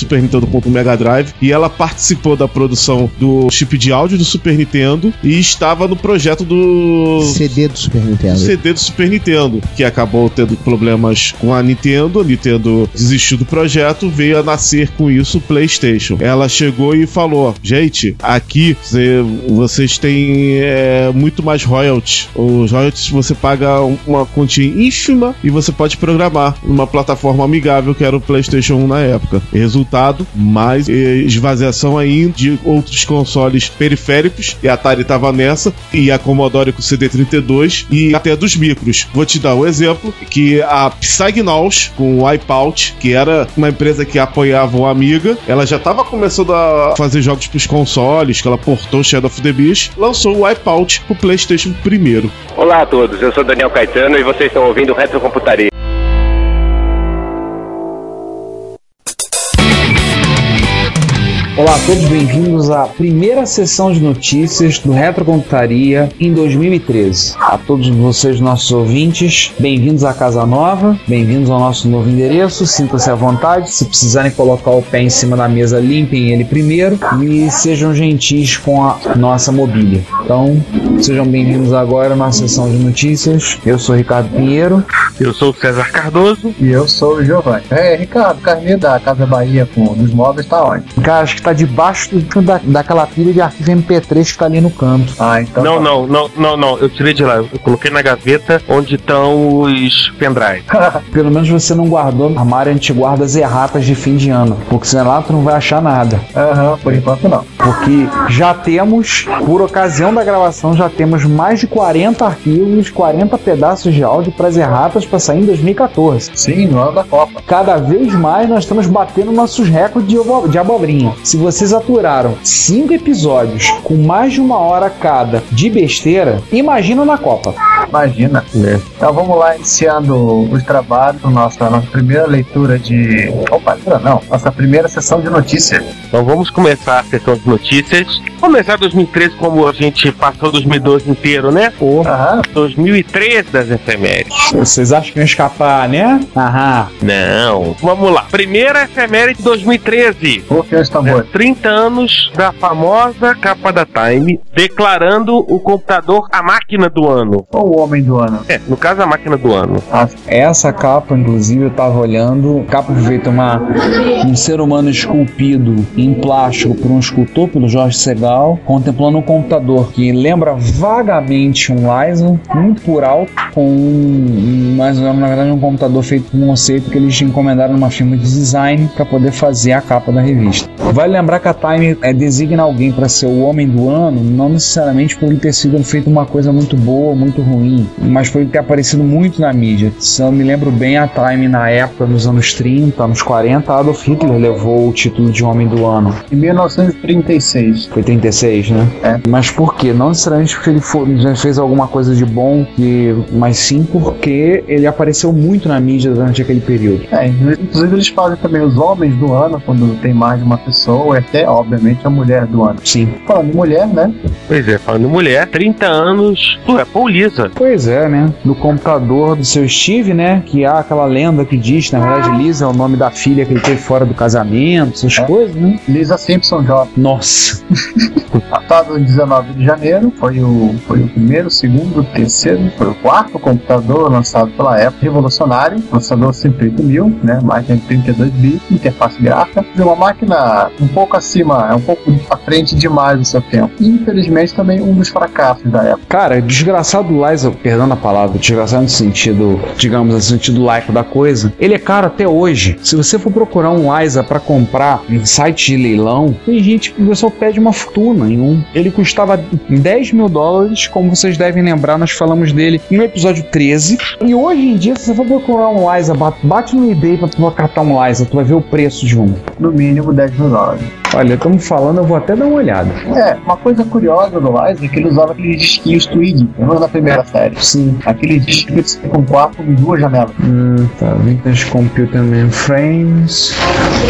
Super Nintendo quanto o Mega Drive, e ela participou da produção do chip de áudio do Super Nintendo e estava no projeto do CD do Super Nintendo. CD do Super Nintendo, que acabou tendo problemas com a Nintendo. A Nintendo desistiu do projeto, veio a nascer com isso o PlayStation. Ela chegou e falou: Gente, aqui cê- vocês têm é, muito mais royalties. Os royalties você paga um- uma quantia ínfima e você pode programar numa plataforma amigável que era o PlayStation 1 na época. Resultado: mais eh, esvaziação ainda de outros consoles periféricos. E a Atari tava nessa, e a Commodore com o CD32 e até dos micros. Vou te dar um exemplo que a Psygnaus com o Wipeout, que era uma empresa que apoiava o Amiga, ela já estava começando a fazer jogos para os consoles, que ela portou Shadow of the Beast, lançou o Wipeout pro PlayStation primeiro. Olá a todos, eu sou Daniel Caetano e vocês estão ouvindo Retrocomputaria. Olá a todos, bem-vindos à primeira sessão de notícias do Retrocomputaria em 2013. A todos vocês, nossos ouvintes, bem-vindos à Casa Nova, bem-vindos ao nosso novo endereço, sintam-se à vontade, se precisarem colocar o pé em cima da mesa, limpem ele primeiro e sejam gentis com a nossa mobília. Então, sejam bem-vindos agora à nossa sessão de notícias. Eu sou Ricardo Pinheiro. Eu sou o César Cardoso. E eu sou o Giovanni. É, Ricardo, carnê da Casa Bahia com dos móveis tá onde? Cara, acho que tá debaixo do- da, daquela pilha de arquivo MP3 que tá ali no canto. Ah, então. Não, tá. não, não, não, não. Eu tirei de lá. Eu coloquei na gaveta onde estão os pendrive. Pelo menos você não guardou no armário antiguardas erratas de fim de ano, porque senão lá tu não vai achar nada. Aham, por enquanto não. Porque já temos, por ocasião da gravação, já temos mais de 40 arquivos, 40 pedaços de áudio para as erratas para sair em 2014. Sim, no ano da Copa. Cada vez mais nós estamos batendo nossos recordes de abobrinha. Se vocês aturaram cinco episódios com mais de uma hora cada de besteira, imagina na Copa. Imagina. Né? Então vamos lá, iniciando os trabalhos, nossa, nossa primeira leitura de. Opa, leitura não, nossa primeira sessão de notícias. Então vamos começar a sessão de notícias. Começar 2013 como a gente passou 2012 inteiro, né? Aham, 2013 das efemérides. Vocês acham que iam escapar, né? Aham. Não. Vamos lá. Primeira efeméride de 2013. confia os tambores. 30 anos da famosa capa da Time declarando o computador a máquina do ano. Ou o homem do ano. É, no caso a máquina do ano. Essa capa, inclusive, eu tava olhando. Capa feita uma, um ser humano esculpido em plástico por um escultor, pelo Jorge Segal, contemplando um computador que lembra vagamente um Ryzen, muito por alto, com um, mais ou menos, na verdade, um computador feito com um conceito que eles encomendaram numa firma de design para poder fazer a capa da revista. Vale lembrar que a Time é, designa alguém para ser o homem do ano, não necessariamente por ele ter sido feito uma coisa muito boa, muito ruim, mas por ele ter aparecido muito na mídia. Se eu me lembro bem, a Time na época, nos anos 30, anos 40, Adolf Hitler levou o título de homem do ano. Em 1936. Foi 36. 36, né? É. Mas por quê? Não necessariamente porque ele já fez alguma coisa de bom, que, mas sim porque ele apareceu muito na mídia durante aquele período. É, inclusive eles fazem também os homens do ano, quando tem mais de uma pessoa, e até, obviamente, a mulher do ano. Sim. Falando em mulher, né? Pois é, falando em mulher, 30 anos do Apple Lisa. Pois é, né? No computador do seu Steve, né? Que há aquela lenda que diz, na verdade, Lisa é o nome da filha que ele teve fora do casamento, essas coisas, né? Lisa Simpson Jobs. Nossa. Em 19 de janeiro, foi o, foi o primeiro, segundo, terceiro, foi o quarto computador lançado pela Apple, revolucionário, lançador 108.000, né, máquina de 32 bits, interface gráfica, de uma máquina um pouco acima, é um pouco à frente demais do seu tempo. E, infelizmente, também um dos fracassos da Apple. Cara, desgraçado Liza, perdão a palavra, desgraçado no sentido, digamos, no sentido laico da coisa, ele é caro até hoje. Se você for procurar um Liza pra comprar em site de leilão, tem gente que o pessoal pede uma fortuna em um. Ele custava 10 mil dólares, como vocês devem lembrar, nós falamos dele no episódio 13. E hoje em dia, se você for procurar um Liza, bate, bate no eBay pra tu catar um Liza, tu vai ver o preço de um. No mínimo 10 mil dólares. Um, Olha, estamos falando, eu vou até dar uma olhada. É, uma coisa curiosa do Liza é que ele usava aqueles disquinhos Twig, lembra da primeira série? Sim. Aquele disco com quatro com duas janelas. Hum, tá. Vintage Computer Mainframes.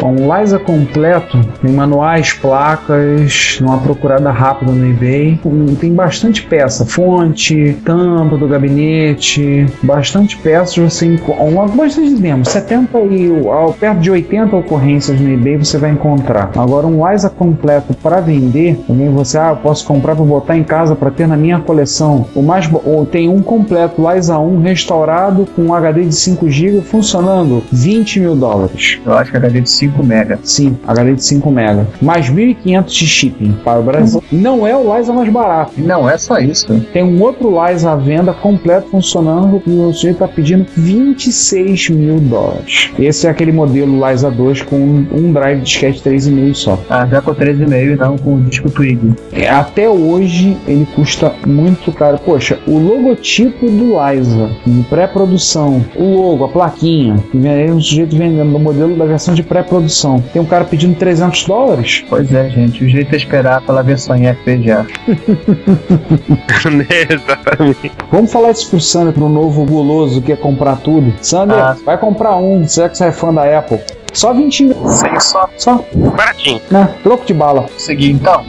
Um Liza completo. Tem manuais, placas, uma procurada rápida no eBay. Hum, Tem bastante peça. Fonte, tampa do gabinete. Bastante peças você encontra. Bastante demos. 70 e ao- perto de 80 ocorrências no eBay você vai encontrar. Agora um Liza completo para vender, também você, ah, eu posso comprar para botar em casa para ter na minha coleção. O mais ou tem um completo Liza 1 restaurado com um HD de 5 GB funcionando, 20 mil dólares. Eu acho que é HD de 5 mega. Sim, HD de 5 mega. Mais 1.500 de shipping para o Brasil. Não é o Liza mais barato. Não é só isso. Tem um outro Liza à venda completo funcionando e o sujeito está pedindo 26 mil dólares. Esse é aquele modelo Liza 2 com um, drive disquete 3,5 só. Ah, já com 13,5 e não com o disco Twig. É, Até hoje ele custa muito caro. Poxa, o logotipo do Liza de pré-produção, o logo, a plaquinha, e vem aí um sujeito vendendo no modelo da versão de pré-produção. Tem um cara pedindo 300 dólares? Pois é, gente. O jeito é esperar pela versão em FPGA. exatamente. Vamos falar isso pro Sander, pro novo guloso que quer comprar tudo. Sander, Ah. vai comprar um, será que você é fã da Apple? Só 20 mil. Sem só Só, Baratinho. né? Troco de bala. seguir então.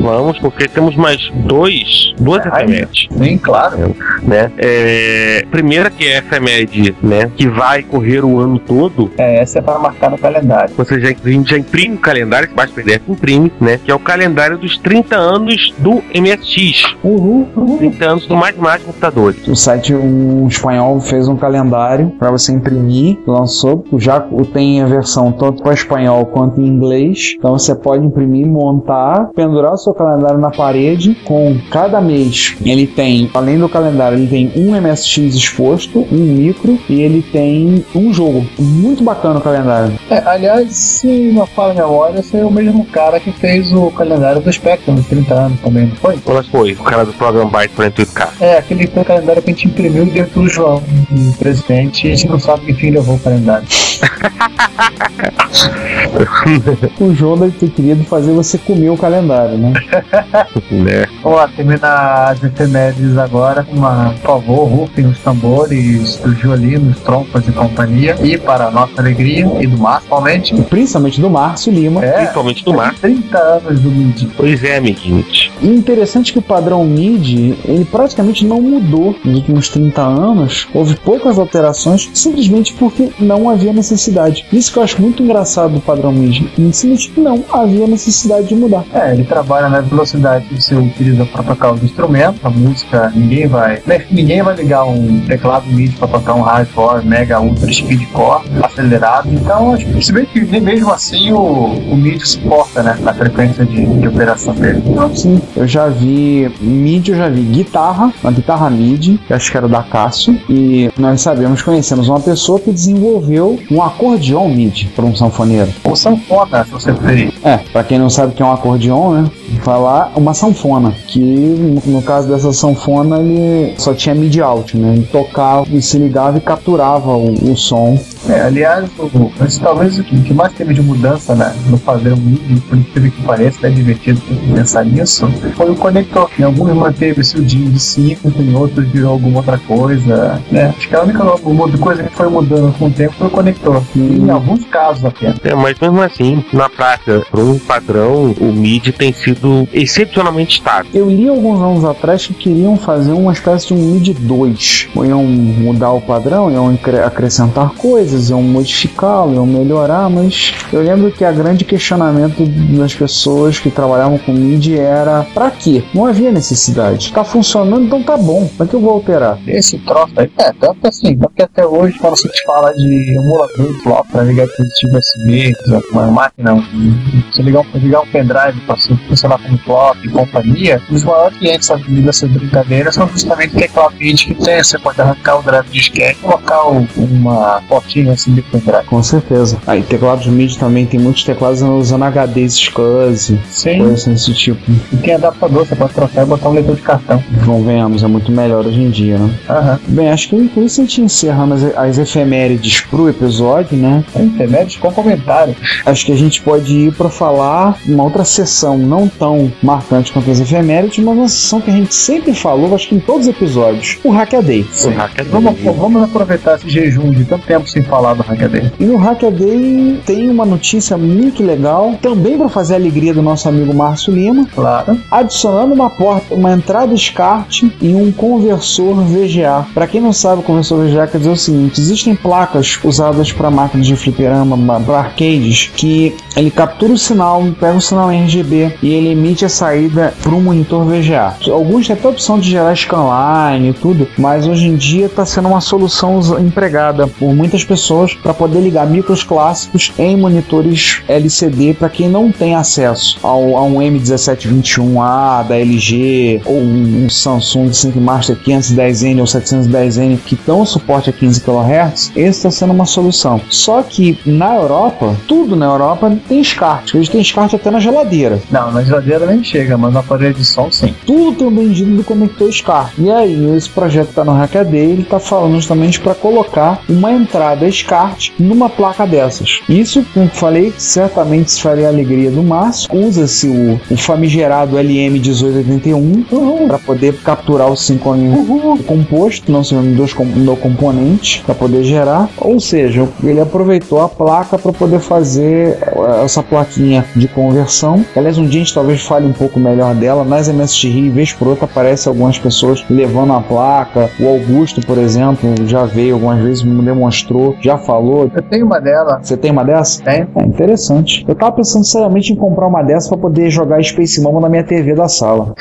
Vamos, porque temos mais dois, duas Ai, efemérides, Sim, claro. né? É, primeira que é a efeméride, né? Que vai correr o ano todo. É, essa é para marcar no calendário. Você já, a gente já imprime o calendário, que basta PDF imprime, né? Que é o calendário dos 30 anos do MSX. Uhul, uhul. 30 anos do Mais Mais Computadores. O site um espanhol fez um calendário para você imprimir, lançou, já tem a versão tanto para espanhol quanto em inglês. Então você pode imprimir, montar, pendurar o seu calendário na parede com cada mês. Ele tem, além do calendário, ele tem um MSX exposto, um micro e ele tem um jogo. Muito bacana o calendário. É, aliás, se não fala a memória, esse é o mesmo cara que fez o calendário do Spectrum, nos 30 anos também, não foi? Qual foi? O cara do Program Byte 48K. É, aquele foi o calendário que a gente imprimiu e deu pro João, o presidente, e a gente não sabe que fim levou o calendário. O jogo deve ter querido fazer você comer o calendário, né? né? Ó, termina as efemérides agora com uma, por favor, rufem os tambores, os violinos, trompas e companhia. E para a nossa alegria, e do Márcio, principalmente, Principalmente do Márcio Lima. é, Principalmente do mar. 30 anos do MIDI. Pois é, amiguinhos. E interessante que o padrão MIDI, ele praticamente não mudou nos últimos 30 anos. Houve poucas alterações, simplesmente porque não havia necessidade. Isso que eu acho muito engraçado do padrão MIDI. Simplesmente não havia necessidade de mudar. É, ele trabalha na velocidade que você utiliza para tocar os instrumentos, a música, ninguém vai. né, Ninguém vai ligar um teclado MIDI para tocar um hardcore, mega ultra speedcore acelerado. Então, acho que- se bem que nem mesmo assim o, o MIDI suporta, né? A frequência de, de operação dele. Então, sim, eu já vi MIDI, eu já vi guitarra, uma guitarra MIDI, que acho que era da Cássio, e nós sabemos, conhecemos uma pessoa que desenvolveu um acordeão MIDI para um sanfoneiro. Ou sanfona, se você preferir. É, pra quem não sabe o que é um acordeon, né? Falar uma sanfona, que no, caso dessa sanfona ele só tinha mid out, né? Ele tocava e se ligava e capturava o, o som. É, aliás, o, mas talvez o que, o que mais teve de mudança né, no padrão MIDI, por incrível que pareça, é divertido pensar nisso, foi o conector. Em alguns manteve-se o DIN de 5, em outros virou alguma outra coisa. Né? Acho que a única mu- coisa que foi mudando com o tempo foi o conector. Em alguns casos apenas. É, mas mesmo assim, na prática, para um padrão, o MIDI tem sido excepcionalmente estável. Eu li alguns anos atrás que queriam fazer uma espécie de um MIDI 2. Iam mudar o padrão, iam acre- acrescentar coisas, iam modificá-lo, iam melhorar, mas eu lembro que a grande questionamento das pessoas que trabalhavam com MIDI era pra quê? Não havia necessidade. Tá funcionando, então tá bom. Pra que eu vou alterar? Esse troço aí, é, tanto assim, tanto que até hoje, quando você te fala de emulador de bloco para ligar dispositivo USB, uma máquina, um, você ligar um, ligar um pendrive para funcionar como clock e companhia, os maiores clientes dessas brincadeiras são justamente teclado MIDI que tem, você pode arrancar o drive de disquete e colocar uma portinha assim de pendrive. Com certeza. Aí, teclados MIDI também tem muitos teclados usando HDs SCSI, coisas desse tipo. E tem adaptador, você pode trocar e botar um leitor de cartão. Convenhamos, é muito melhor hoje em dia, né? Aham. Bem, acho que com isso a gente encerrando as, as efemérides pro episódio, né? Intermédios com comentário. Acho que a gente pode ir pra falar uma outra sessão não tão marcante quanto as efemérides, mas uma sessão que a gente sempre falou, acho que em todos os episódios, o Hackaday. O Hackaday. Vamos, vamos aproveitar esse jejum de tanto tempo sem falar do Hackaday. E no Hackaday tem uma notícia muito legal, também para fazer a alegria do nosso amigo Márcio Lima, Claro. adicionando uma porta, uma entrada SCART e um conversor VGA. Para quem não sabe, o conversor VGA quer dizer o seguinte: existem placas usadas para máquinas de fliperama, para arcades, que ele captura o sinal, pega o sinal RGB e ele emite a saída para um monitor VGA. Alguns têm até a opção de gerar scanline e tudo, mas hoje em dia está sendo uma solução empregada por muitas pessoas para poder ligar micros clássicos em monitores LCD para quem não tem acesso ao, a um M1721A da LG ou um, um Samsung ThinkMaster 510N ou 710N que dão suporte a 15 kHz, esse está sendo uma solução. Só que na Europa, tudo na Europa tem SCART. Eles têm SCART até na geladeira. Não, na geladeira nem chega, mas na parede de som sim. Tudo tem um bendito do conector SCART. E aí, esse projeto está no Hackaday, ele está falando justamente para colocar uma entrada SCART numa placa dessas. Isso, como falei, certamente se faria a alegria do Márcio. Usa-se o, o famigerado LM1881 para poder capturar o sincronismo composto, não sendo dois com- no componente, para poder gerar. Ou seja, ele aproveitou a placa para poder fazer eh, essa plaquinha de conversão. Aliás, um dia a gente talvez fale um pouco melhor dela. Nas MSX Rio, vez por outra, aparece algumas pessoas levando a placa. O Augusto, por exemplo, já veio algumas vezes, me demonstrou, já falou. Eu tenho uma dela. Você tem uma dessa? Tem. É interessante. Eu tava pensando seriamente em comprar uma dessa pra poder jogar Space Mama na minha TV da sala.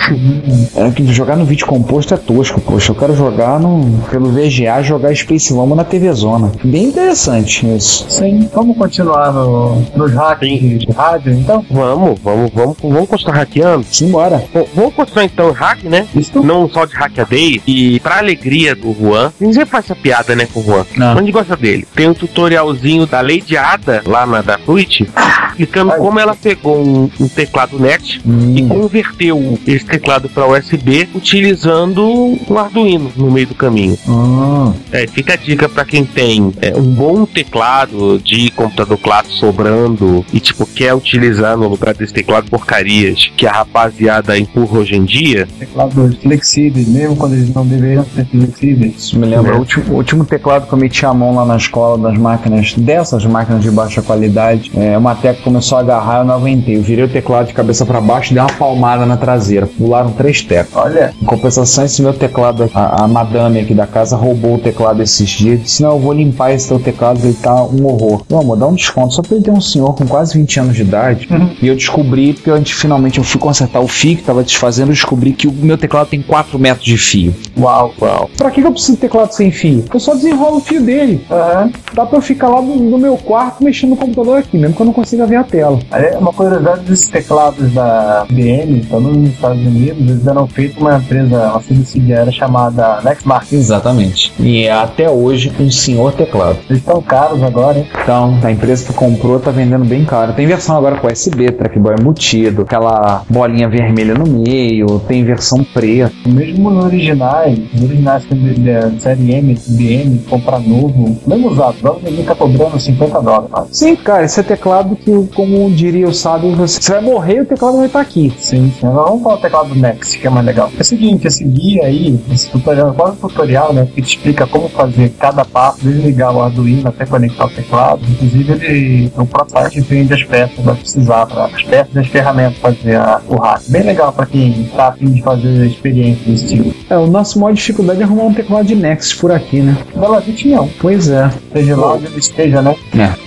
É que jogar no vídeo composto é tosco, poxa. Eu quero jogar no, pelo VGA, jogar Space Mama na TV Zona. Bem interessante isso. Sim. Vamos continuar no, nos hacks de, de rádio, então? Vamos, vamos, vamos, vamos continuar hackeando. Simbora. Bom, vamos continuar então o hack, né? Isso. Não só de hackaday. E pra alegria do Juan, sempre faz essa piada, né, com o Juan. Não. Gente gosta dele. Tem um tutorialzinho da Lady Ada lá na da Twitch, explicando Ai. como ela pegou um, um teclado NET e converteu esse teclado para USB utilizando um Arduino no meio do caminho. Ah, É, fica a dica pra quem tem é, um bom teclado de computador clássico sobrando e tipo quer utilizar no lugar desse teclado porcarias que a rapaziada empurra hoje em dia. Teclados flexíveis, mesmo quando eles não deveriam ser flexíveis. isso me lembra. É. O, último, o último teclado que eu meti a mão lá na escola das máquinas, dessas máquinas de baixa qualidade, é, uma tecla começou a agarrar eu não aguentei. Eu virei o teclado de cabeça para baixo e dei uma palmada na traseira. Pularam três teclas. Olha, Em compensação, esse meu teclado, a, a madame aqui da casa roubou o teclado esses dias. Disse: Não, eu vou limpar esse teu teclado, ele tá um horror. Meu amor, dá um desconto. Só pra ele ter um senhor com quase 20 anos de idade. E eu descobri, porque antes finalmente eu fui consertar o fio que tava desfazendo, eu descobri que o meu teclado tem 4 metros de fio. uau, uau. Pra que, que eu preciso de teclado sem fio? Eu só desenrolo o fio dele. Aham. Dá pra eu ficar lá no, no meu quarto mexendo no computador aqui, mesmo que eu não consiga ver a tela. Aí, uma curiosidade desses teclados da IBM, então nos Estados Unidos, eles eram feitos uma empresa, uma subsidiária chamada Lexmark. Exatamente. E é até hoje um senhor teclado. Eles estão caros agora, hein? Então, a empresa que comprou tá vendendo bem caro. Tem versão versão agora com USB, trackball embutido, aquela bolinha vermelha no meio, tem versão preta. Mesmo nos originais, nos originais da série M, BM, comprar novo, mesmo usado, logo ninguém tá cobrando 50 dólares. cara. Sim, cara, esse é teclado que, como diria o sábio, você vai morrer e o teclado vai estar aqui. Sim, sim. Agora vamos falar o teclado do Next, que é mais legal. É o seguinte, esse guia aí, esse tutorial, quase um tutorial, né, que te explica como fazer cada passo, desde ligar o Arduino até conectar o teclado. Inclusive, ele, o próprio site vende as peças vai precisar, pra, as peças e as ferramentas para fazer a- o hack. Bem legal para quem tá afim de fazer experiência desse tipo. É, o nosso maior dificuldade é arrumar um teclado de Next por aqui, né? Bela Vista não. Pois é. Seja lá onde ele esteja, né?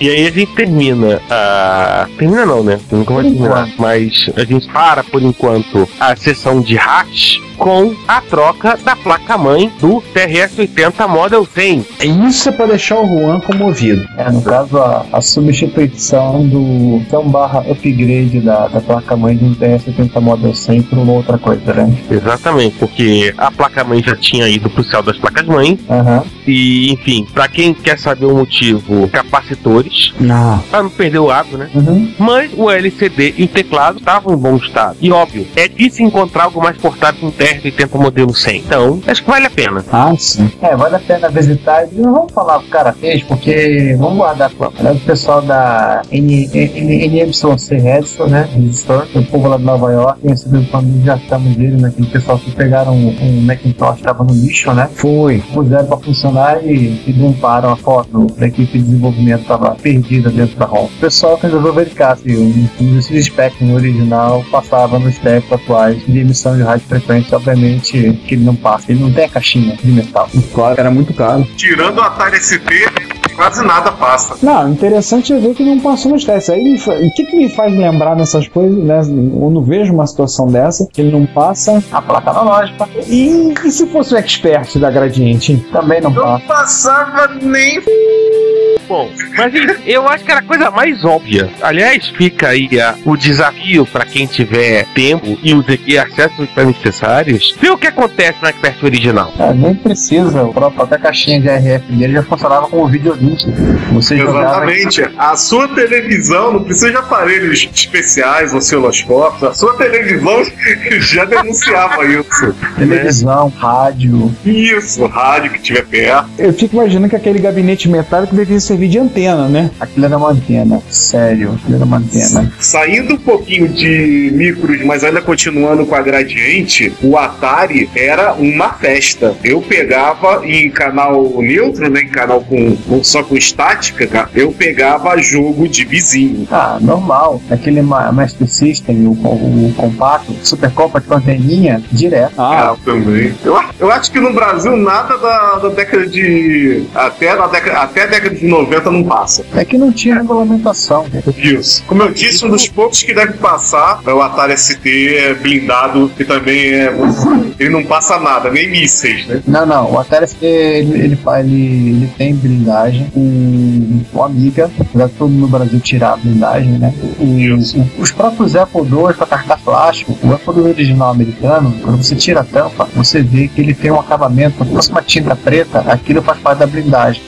E aí a gente termina a. Termina não, né? Nunca vai terminar. Mas a gente para por enquanto a sessão de hacks com a troca da placa-mãe do TRS-80 Model 100. É Isso é pra deixar o Juan comovido. É, no caso, a, a substituição do então barra upgrade da, da placa-mãe um TR-70 Model 100 por uma outra coisa, né? Exatamente, porque a placa-mãe já tinha ido pro céu das placas-mãe. Aham. E, enfim, pra quem quer saber o motivo, capacitores, Não. pra não perder o hábito, né? Uhum. Mas o LCD e o teclado estavam em bom estado. E óbvio, é difícil encontrar algo mais portátil que um TR-80 modelo 100. Então, acho que vale a pena. Ah, sim. É, vale a pena visitar. E não vamos falar o que o cara fez, porque vamos guardar a fama. É o pessoal da N- N- NYC Redstone, né? Resistor, o povo lá de Nova York, recebido quando já estamos dele, né? Aquele pessoal que pegaram um, um Macintosh que estava no lixo, né? Foi. Puseram para funcionar e, e dumparam a foto da equipe de desenvolvimento estava perdida dentro da ROM. O pessoal resolveu verificar se um, um desses specs no original passava nos specs atuais de emissão de radiofrequência. Obviamente que ele não passa, ele não tem a caixinha de metal. Claro, era muito caro. Tirando o Atari ST, quase nada passa. Não, interessante é ver que não passou nos testes. Aí o que, que me faz lembrar dessas coisas, né? Eu não vejo uma situação dessa, que ele não passa. A placa analógica E, e se fosse o expert da Gradiente? também não passa. Passava nem. Bom, mas eu acho que era a coisa mais óbvia. Aliás, fica aí a- o desafio para quem tiver tempo e, os, e acesso aos equipamentos necessários. Ver o que acontece no expert original. É, nem precisa, o próprio, até a caixinha de RF dele já funcionava como videolink. Você jogava Exatamente. A sua televisão não precisa de aparelhos especiais, osciloscópios. A sua televisão já denunciava isso. televisão, rádio. Isso, rádio que tiver perto. Eu fico imaginando que aquele gabinete metálico devia servir de antena, né? Aquilo era uma antena, sério, aquilo era uma antena. Saindo um pouquinho de micros, mas ainda continuando com a gradiente, o Atari era uma festa. Eu pegava em canal neutro, né, em canal com, com- só com estática, cara, eu pegava jogo de vizinho. Ah, normal. Aquele Ma- Master System, o, o compacto, Super Compact com anteninha, direto. Ah, Ah, também. Eu, eu acho que no Brasil nada da, da década de. Até, na década, até a década de 90 não passa. É que não tinha regulamentação. Isso. Como eu disse, um dos poucos que deve passar é o Atari ST blindado, que também é. Ele não passa nada, nem mísseis, né? Não, não, o Atari ST, ele, ele, ele, ele tem blindagem. O, o Amiga, de todo mundo no Brasil tirar a blindagem, né? O- os próprios Apple II para cartar plástico, o Apple II original americano, quando você tira a tampa, você vê que ele tem um acabamento, como se uma tinta preta, aquilo faz parte da blindagem.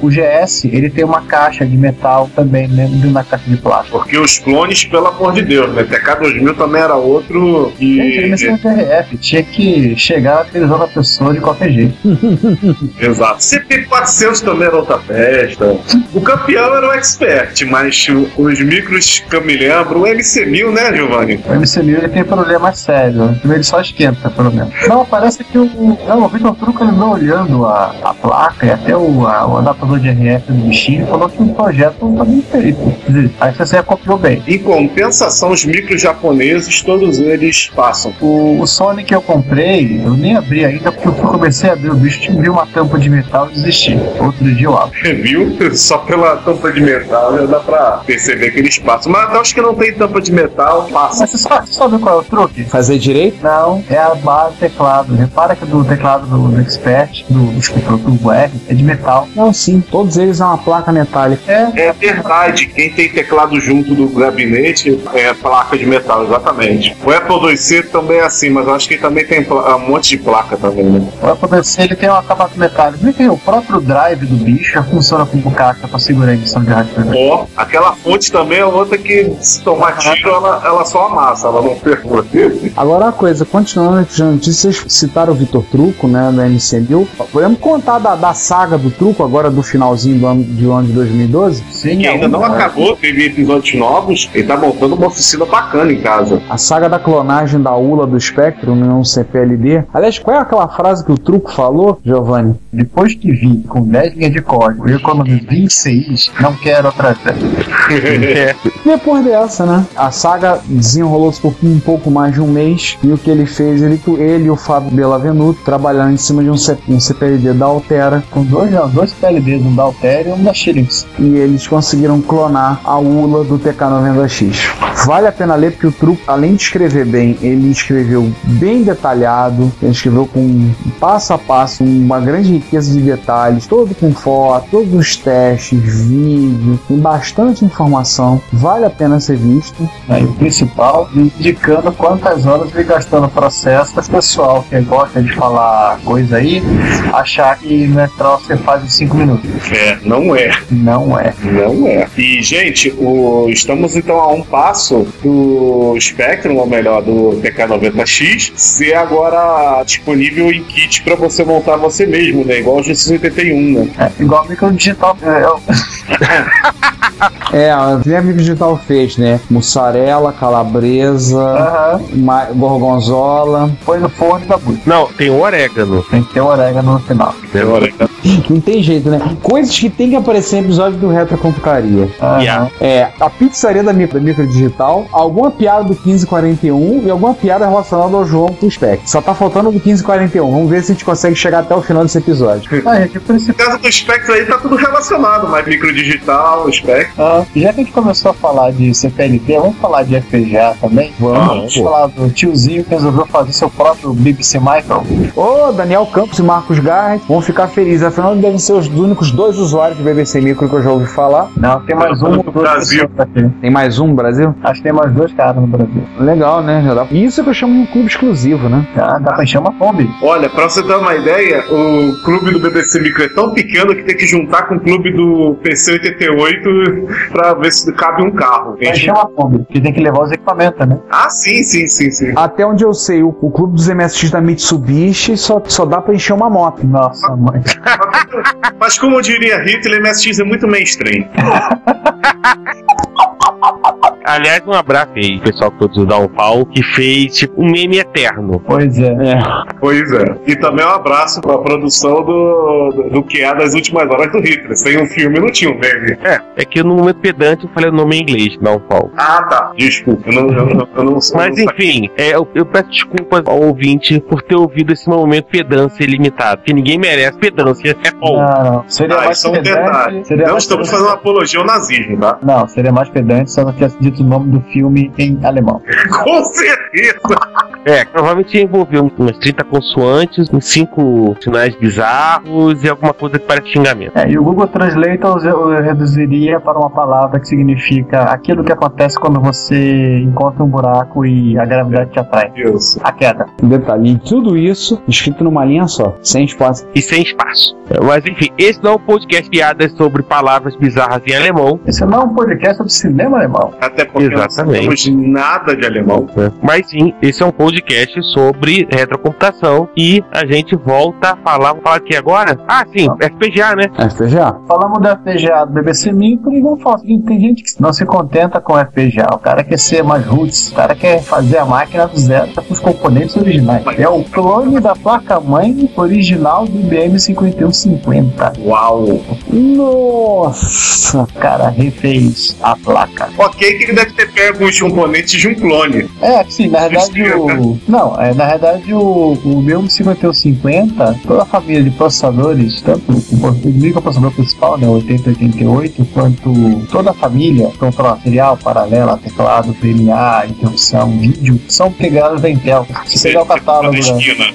O GS, ele tem uma caixa de metal também, né, dentro da caixa de plástico. Porque os clones, pelo amor de Deus, né? TK2000 também era outro Gente, ele e. TRF, tinha que chegar na televisão da pessoa de qualquer jeito. Exato. CP400 também era outra festa. O campeão era o Expert, mas os micros que eu me lembro, o MC1000, né, Giovanni? O MC1000 ele tem problema sério, ele só esquenta, pelo menos. Não, parece que o, não, o Vitor Truco ele andou olhando a, a placa e até o, a- o adaptador de RF do bichinho falou que o projeto não tá bem feito. Dizer, aí você copiou bem. Em compensação, os micros japoneses, todos eles passam. O, o Sony que eu comprei, eu nem abri ainda, porque eu comecei a abrir o bicho, tinha uma tampa de metal e desisti. Outro dia eu abro. Viu? Só pela tampa de metal já dá pra perceber que eles passam. Mas os que não tem tampa de metal, passam. Mas você sabe, qual é o truque? fazer direito? Não, é a base do teclado. Repara que do teclado do, do Expert, do, do Turbo R, é de metal. Não, sim. Todos eles é uma placa metálica. É verdade, quem tem teclado junto do gabinete é placa de metal, exatamente. O Apple IIc também é assim, mas eu acho que ele também tem pla- um monte de placa também, né? O Apple IIc ele tem um acabamento metálico. Vê que o próprio drive do bicho já funciona como caixa pra segurar a emissão de rádio. Ó, aquela fonte também é outra que se tomar tiro, ela, ela só amassa, ela não perfura. Agora uma coisa, continuando aqui as notícias, citaram o Vitor Truco, né, da MC1000. Podemos contar da, da saga do Truco agora do finalzinho do ano, do ano de 2012? Sim, Que ainda não acabou, teve episódios novos, ele tá montando uma oficina bacana em casa. A saga da clonagem da ULA do Spectrum no CPLD. Aliás, qual é aquela frase que o Truco falou, Giovanni? Depois que vi com 10 linhas de código e economizei 26, não quero outra vez. Depois dessa, né? A saga desenrolou-se por um pouco mais de um mês e o que ele fez, ele, ele e o Fábio Bellavenuto trabalharam em cima de um, C- um CPLD da Altera Com dois, não, dois PLDs, um da Altair e um da Xilix. e eles conseguiram clonar a ULA do TK90X. Vale a pena ler porque o truque, além de escrever bem, ele escreveu bem detalhado, ele escreveu com passo a passo, uma grande riqueza de detalhes, todo com foto, todos os testes, vídeo, tem bastante informação, vale a pena ser visto. Aí o principal, indicando quantas horas ele gastou no processo para o pessoal que gosta de falar coisa aí, achar que não é troço que você faz em 5 minutos. É, não é. Não é. Não é. E, gente, o- estamos então a um passo do Spectrum, ou melhor, do TK90X, ser agora disponível em kit para você montar você mesmo, né? Igual o G681, né? É, igual o micro digital. É, é o- É, a Amigo Digital fez, né? Mussarela, calabresa, ma- gorgonzola. Põe no forno dá muito. Não, tem o orégano. Tem que ter um orégano no final. Não tem jeito, né? Coisas que tem que aparecer em episódio do Retro Computaria. Aham. Yeah. É, a pizzaria da micro, da micro digital, alguma piada do 1541 e alguma piada relacionada ao João pro Spec. Só tá faltando o do 1541. Vamos ver se a gente consegue chegar até o final desse episódio. Ah, gente, o principal. No caso do Spectrum aí tá tudo relacionado, mas microdigital, Spectrum. Ah, já que a gente começou a falar de CPLT, vamos falar de FPGA também? Vamos. Vamos falar do tiozinho que resolveu fazer seu próprio BBC Michael. Ô, Daniel Campos e Marcos Garrett vão ficar felizes. Afinal, devem ser os únicos dois usuários de BBC Micro que eu já ouvi falar. Não, tem mais um No Brasil. Tem mais um no Brasil? Acho que tem mais dois caras no Brasil. Legal, né? Já dá- Isso é que eu chamo de um clube exclusivo, né? Ah, dá pra encher uma Kombi. Olha, pra você ter uma ideia, o clube do BBC Micro é tão pequeno que tem que juntar com o clube do PC88 pra ver se cabe um carro. Vai encher uma Kombi, porque tem que levar os equipamentos, né? Ah, sim, sim, sim, sim. Até onde eu sei, o, o clube dos MSX da Mitsubishi só, só dá pra encher uma moto. Nossa, mãe. Mas como eu diria Hitler, MSX é muito mainstream. Aliás, um abraço aí, pessoal todo do Downfall, que fez tipo um meme eterno. Pois é. Pois é. E também um abraço pra produção do, do, do que é das últimas horas do Hitler. Sem um filme não tinha um meme. É, é que no momento pedante eu falei o nome em inglês, Downfall. Ah, tá. Desculpa, eu não, eu não, eu não sou. Mas enfim, é, eu, eu peço desculpas ao ouvinte por ter ouvido esse momento pedância ilimitado, que ninguém merece pedância. É bom. Não, não. Seria Ah, mais isso é um pedante. detalhe. Seria Não estamos pedante- fazendo uma apologia ao nazismo, tá? Não, seria mais pedante se não tivesse dito o nome do filme em alemão. Com certeza. É, provavelmente ia envolver um- umas 30 consoantes, uns 5 sinais bizarros e alguma coisa que parece xingamento. É, e o Google Translator eu reduziria para uma palavra que significa aquilo que acontece quando você encontra um buraco e a gravidade te atrai. Isso. A queda. Detalhe, e tudo isso escrito numa linha só, sem espaço. E sem espaço. É, Mas enfim, esse não é um podcast piadas sobre palavras bizarras em alemão. Esse não é um podcast sobre cinema alemão. Até porque Exatamente. não sabemos nada de alemão. né? Mas sim, esse é um podcast sobre retrocomputação e a gente volta a falar, vamos falar aqui agora? Ah, sim, FPGA, né? FPGA. Falamos do FPGA do BBC Micro e vamos falar o seguinte, tem gente que não se contenta com FPGA. O cara quer ser mais roots, o cara quer fazer a máquina do zero com os componentes originais. É o clone da placa-mãe original do IBM 5150. Uau. Nossa! O cara refez a placa. Ok, que ele deve ter pego os componentes de um clone. É, sim, na verdade o. Não, é, na verdade o, o meu 5150, toda a família de processadores, tanto o o microprocessador principal, né, 8088, quanto toda a família, controla serial, paralela, teclado, VMA, interrupção, vídeo, são integrados da Intel. Se você pegar o catálogo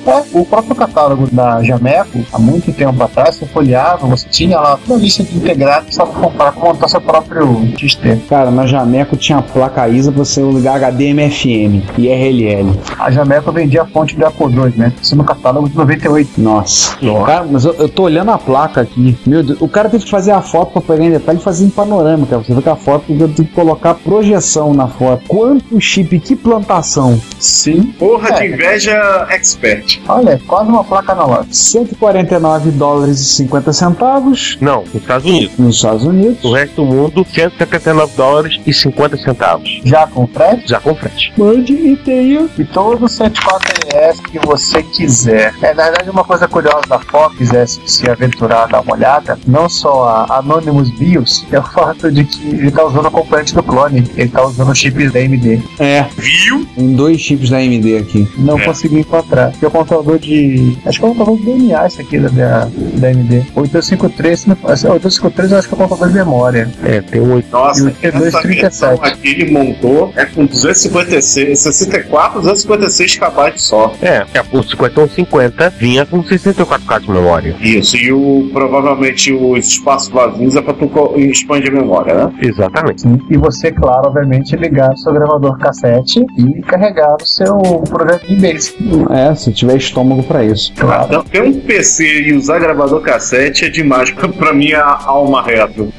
da, é, o próprio catálogo da Jameco, há muito tempo atrás, você folheava, você tinha lá uma lista de integrados só para comprar montar seu próprio XT. Cara, na Jameco tinha a placa ISA pra você ligar HDMI-FM e RLL. A Jameco vendia a fonte do Apple II, né? Isso no catálogo de 98. Nossa. Cara, mas eu, eu tô olhando a placa aqui. Meu Deus, o cara teve que fazer a foto pra pegar em detalhe e fazer em panorâmica. Você vê que a foto tem que colocar projeção na foto. Quanto chip, que plantação. Sim. Porra de inveja expert. Olha, é quase uma placa analógica. 149 dólares e 50 centavos Não, nos Estados Unidos. nos Estados Unidos. O resto do mundo, 179 dólares e 50 centavos. Já com frete? Já com frete. Mande e tenha. E todo o 104LS que você quiser. É, na verdade, uma coisa curiosa da foto, quisesse se aventurar, dar uma olhada, não só a Anonymous BIOS, é o fato de que ele tá usando o componente do clone. Ele tá usando chips da AMD. É, Viu? tem dois chips da AMD aqui. Não É. consegui encontrar. Porque é o computador de. Acho que é o computador de DNA esse aqui da, da, da AMD. 8253, não- assim, 8253 eu acho que é o computador de memória. É, tem um 8. Nossa, E o T2 essa 37. versão aqui ele montou é com 256, 64, 256 KB só. É, é, o 5150 vinha com 64K de memória. Isso, e o, provavelmente os espaços vazios é pra tu expandir a memória, né? Exatamente. Sim. E você, claro, obviamente, ligar o seu gravador cassete e carregar o seu projetinho Basic. É, se tiver estômago pra isso. Claro. Então, ter um PC e usar gravador cassete é demais pra, pra minha alma retro.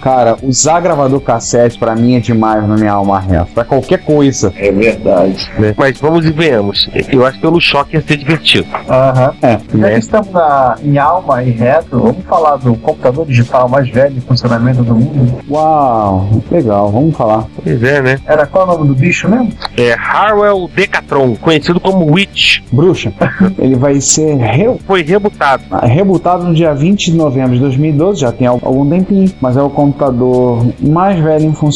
Cara, usar gravador cassete pra mim é demais na minha alma reta. Pra qualquer coisa. É verdade. Né? Mas vamos e venhamos. Eu acho que pelo choque ia ser divertido. Aham. É, Já que né? estamos na, em alma e retro, vamos falar do computador digital mais velho em funcionamento do mundo. Uau, legal, vamos falar. Pois é, né? Era qual o nome do bicho mesmo? É Harwell Decatron, conhecido como Witch. Bruxa, ele vai ser re- Foi rebutado. rebutado no dia 20 de novembro de 2012, já tem al- algum tempinho, mas é o computador mais velho em funcionamento.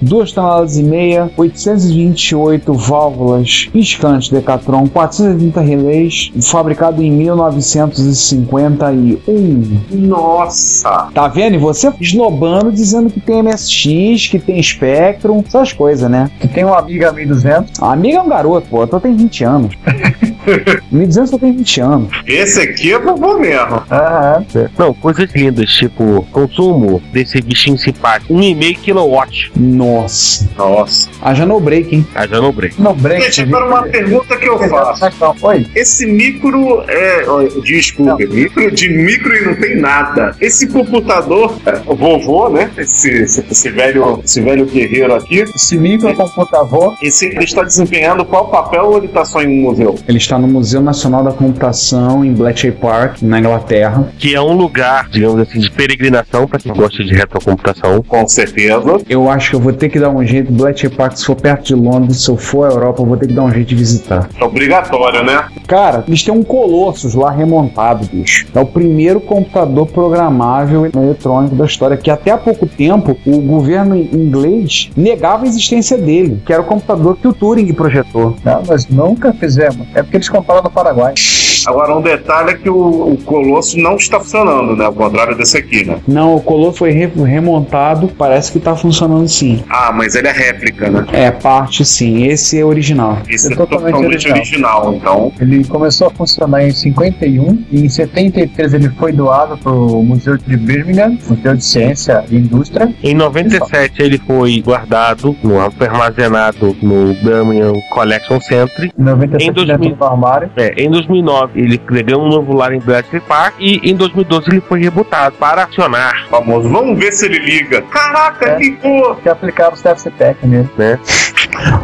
2 toneladas e meia, 828 válvulas piscantes Decatron, 430 relés, fabricado em 1951. Nossa! Tá vendo? E você esnobando, dizendo que tem MSX, que tem Spectrum, essas coisas, né? Que tem uma Amiga 1200. A amiga é um garoto, pô, eu tenho 20 anos. 1200 eu tenho 20 anos. Esse aqui é vovô mesmo. Aham. Não, coisas lindas, tipo, consumo desse bichinho simpático, 1,5 kW. Nossa. Nossa. Haja no break, hein? Ah, já não break. No break. Gente, agora uma pergunta que eu faço. Não, Oi. Esse micro é. ó, Desculpe, micro de micro e não tem nada. Esse computador, é, o vovô, né? Esse, esse, esse velho, esse velho guerreiro aqui, Esse microcomputador esse, ele está desempenhando qual papel ou ele está só em um museu? Ele está no Museu Nacional da Computação em Bletchley Park, na Inglaterra. Que é um lugar, digamos assim, de peregrinação para quem gosta de retrocomputação. Com certeza. Eu acho que eu vou ter que dar um jeito. Bletchley Park, se for perto de Londres, se eu for à Europa, eu vou ter que dar um jeito de visitar. É obrigatório, né? Cara, eles têm um Colossus lá remontado, bicho. É o primeiro computador programável eletrônico da história, que até há pouco tempo o governo inglês negava a existência dele, que era o computador que o Turing projetou. Não, nós nunca fizemos. É porque eles compraram no Paraguai. Agora, um detalhe é que o, o Colosso não está funcionando, né? Ao contrário desse aqui, né? Não, o Colossus foi re- remontado, parece que tá funcionando sim. Ah, mas ele é réplica, né? É, parte sim, esse é original. Esse É é totalmente totalmente original, então. Ele começou a funcionar em 51 e em 73 ele foi doado para o Museu de Birmingham, Museu de Ciência e Indústria. Em 97 ele foi guardado, no, armazenado no Birmingham Collection Center. Em 97 Em 2000. Armário. É, em 2009 ele ganhou um novo lar em Bletchley Park e em 2012 ele foi rebutado para acionar, Famoso. Vamos ver se ele liga. Caraca, É. ligou! Que aplicaram o CFCTEC nele. né?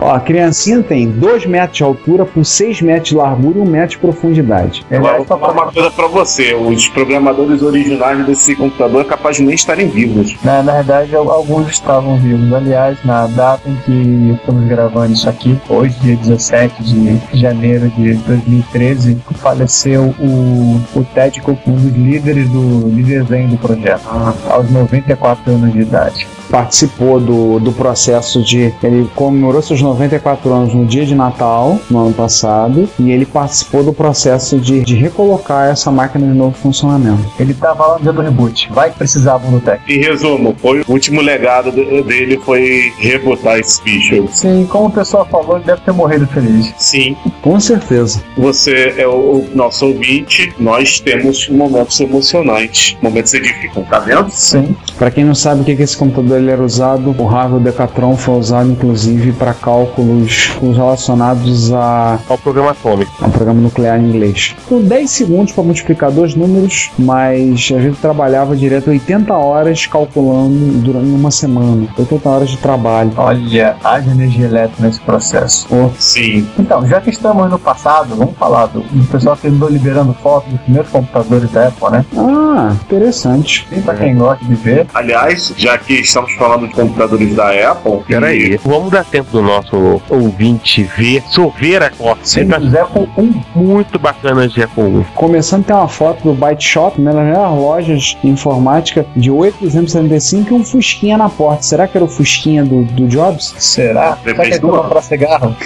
Ó, a criancinha tem 2 metros de altura por 6 metros de largura e 1 metro de profundidade. Agora, vou falar uma coisa pra você. Os programadores originais desse computador é capaz de nem estarem vivos. Na, na verdade, al- alguns estavam vivos. Aliás, na data em que estamos gravando isso aqui, hoje, dia 17 de janeiro de 2013, faleceu o, o Ted Cook, um dos líderes do, de desenho do projeto, aos 94 anos de idade. Participou do, do processo de. Ele comemorou seus 94 anos no dia de Natal, no ano passado, e ele participou do processo de, de recolocar essa máquina de novo funcionamento. Ele tava lá no dia do reboot. Vai que precisavam do técnico. Em resumo, foi o último legado de- dele foi rebotar esse bicho. Sim, como o pessoal falou, ele deve ter morrido feliz. Sim, Com certeza. você é o, o nosso ouvinte, nós temos momentos emocionantes, momentos edificantes, tá vendo? Sim. Para quem não sabe o que que esse computador ele era usado, o Harvard Decathlon foi usado inclusive para cálculos relacionados a Ao programa atômico. Um programa nuclear em inglês. Com 10 segundos para multiplicar dois números, mas a gente trabalhava direto 80 horas calculando durante uma semana. 80 horas de trabalho. Olha, haja energia elétrica nesse processo. Sim. Então, já que estamos no passado, vamos falar do, do pessoal que andou liberando fotos dos primeiros computadores da Apple, né? Ah, interessante. Bem pra quem gosta de ver. Aliás, já que estamos falando de computadores da Apple, Peraí, vamos dar tempo do nosso ouvinte ver, sorver a foto. Sim, Tá dos Apple 1. muito bacana de Apple 1. Começando tem uma foto do Byte Shop, né, nas melhores lojas de informática, de 8 275 e um Fusquinha na porta. Será que era o Fusquinha do, do Jobs? Será? Será que Depende eles do vão ano. comprar cigarro?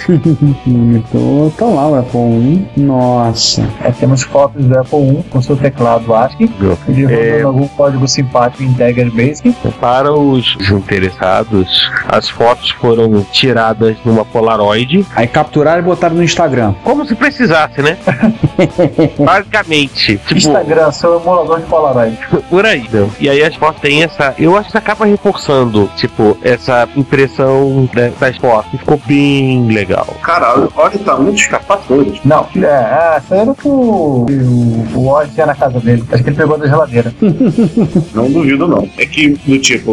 Monitor. Tá lá o Apple 1. Nossa. É, temos fotos do Apple 1 com seu teclado ASCII, rodando É. algum código simpático em Dagger Basic. Para os interessados, as fotos foram tiradas numa Polaroid, Aí capturaram e botaram no Instagram. como se precisasse, né? Basicamente. Tipo, Instagram, seu emulador de Polaroid. por aí. Não. E aí as fotos têm essa. Eu acho que acaba reforçando, tipo, essa impressão né, das fotos. Ficou bem legal. caralho, olha o tamanho dos escapatórios. Não, é, é, essa era que o, o, o Oz tinha na casa dele. Acho que ele pegou da geladeira. Não duvido, não. É que, do tipo,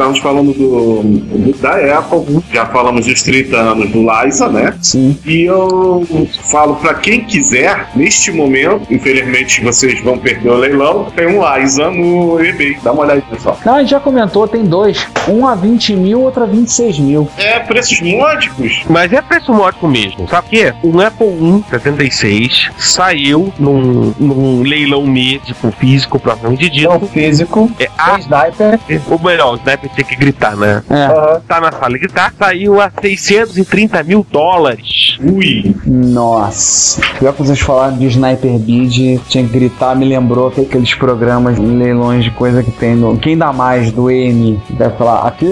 estamos falando do, do- da Apple, já falamos dos 30 anos do Liza, né? Sim. E eu falo pra quem quiser, neste momento, infelizmente vocês vão perder o leilão, tem um Liza no eBay. Dá uma olhada pessoal. Não, a gente já comentou, tem dois. Um a 20 mil, outro a 26 mil. É preços módicos. Mas é preço módico mesmo. Sabe o quê? Um Apple 1 76 saiu num, num leilão médico físico propriamente dito. Então, físico, É tem a, sniper. ou melhor, o sniper tinha que gritar, né? É. aham. Tá na sala de gritar, saiu a 630 mil dólares. Ui. Nossa. Pior que vocês falaram de Sniper Bid, tinha que gritar, me lembrou que aqueles programas, leilões de coisa que tem no. Quem dá mais do M? Deve falar, aqui.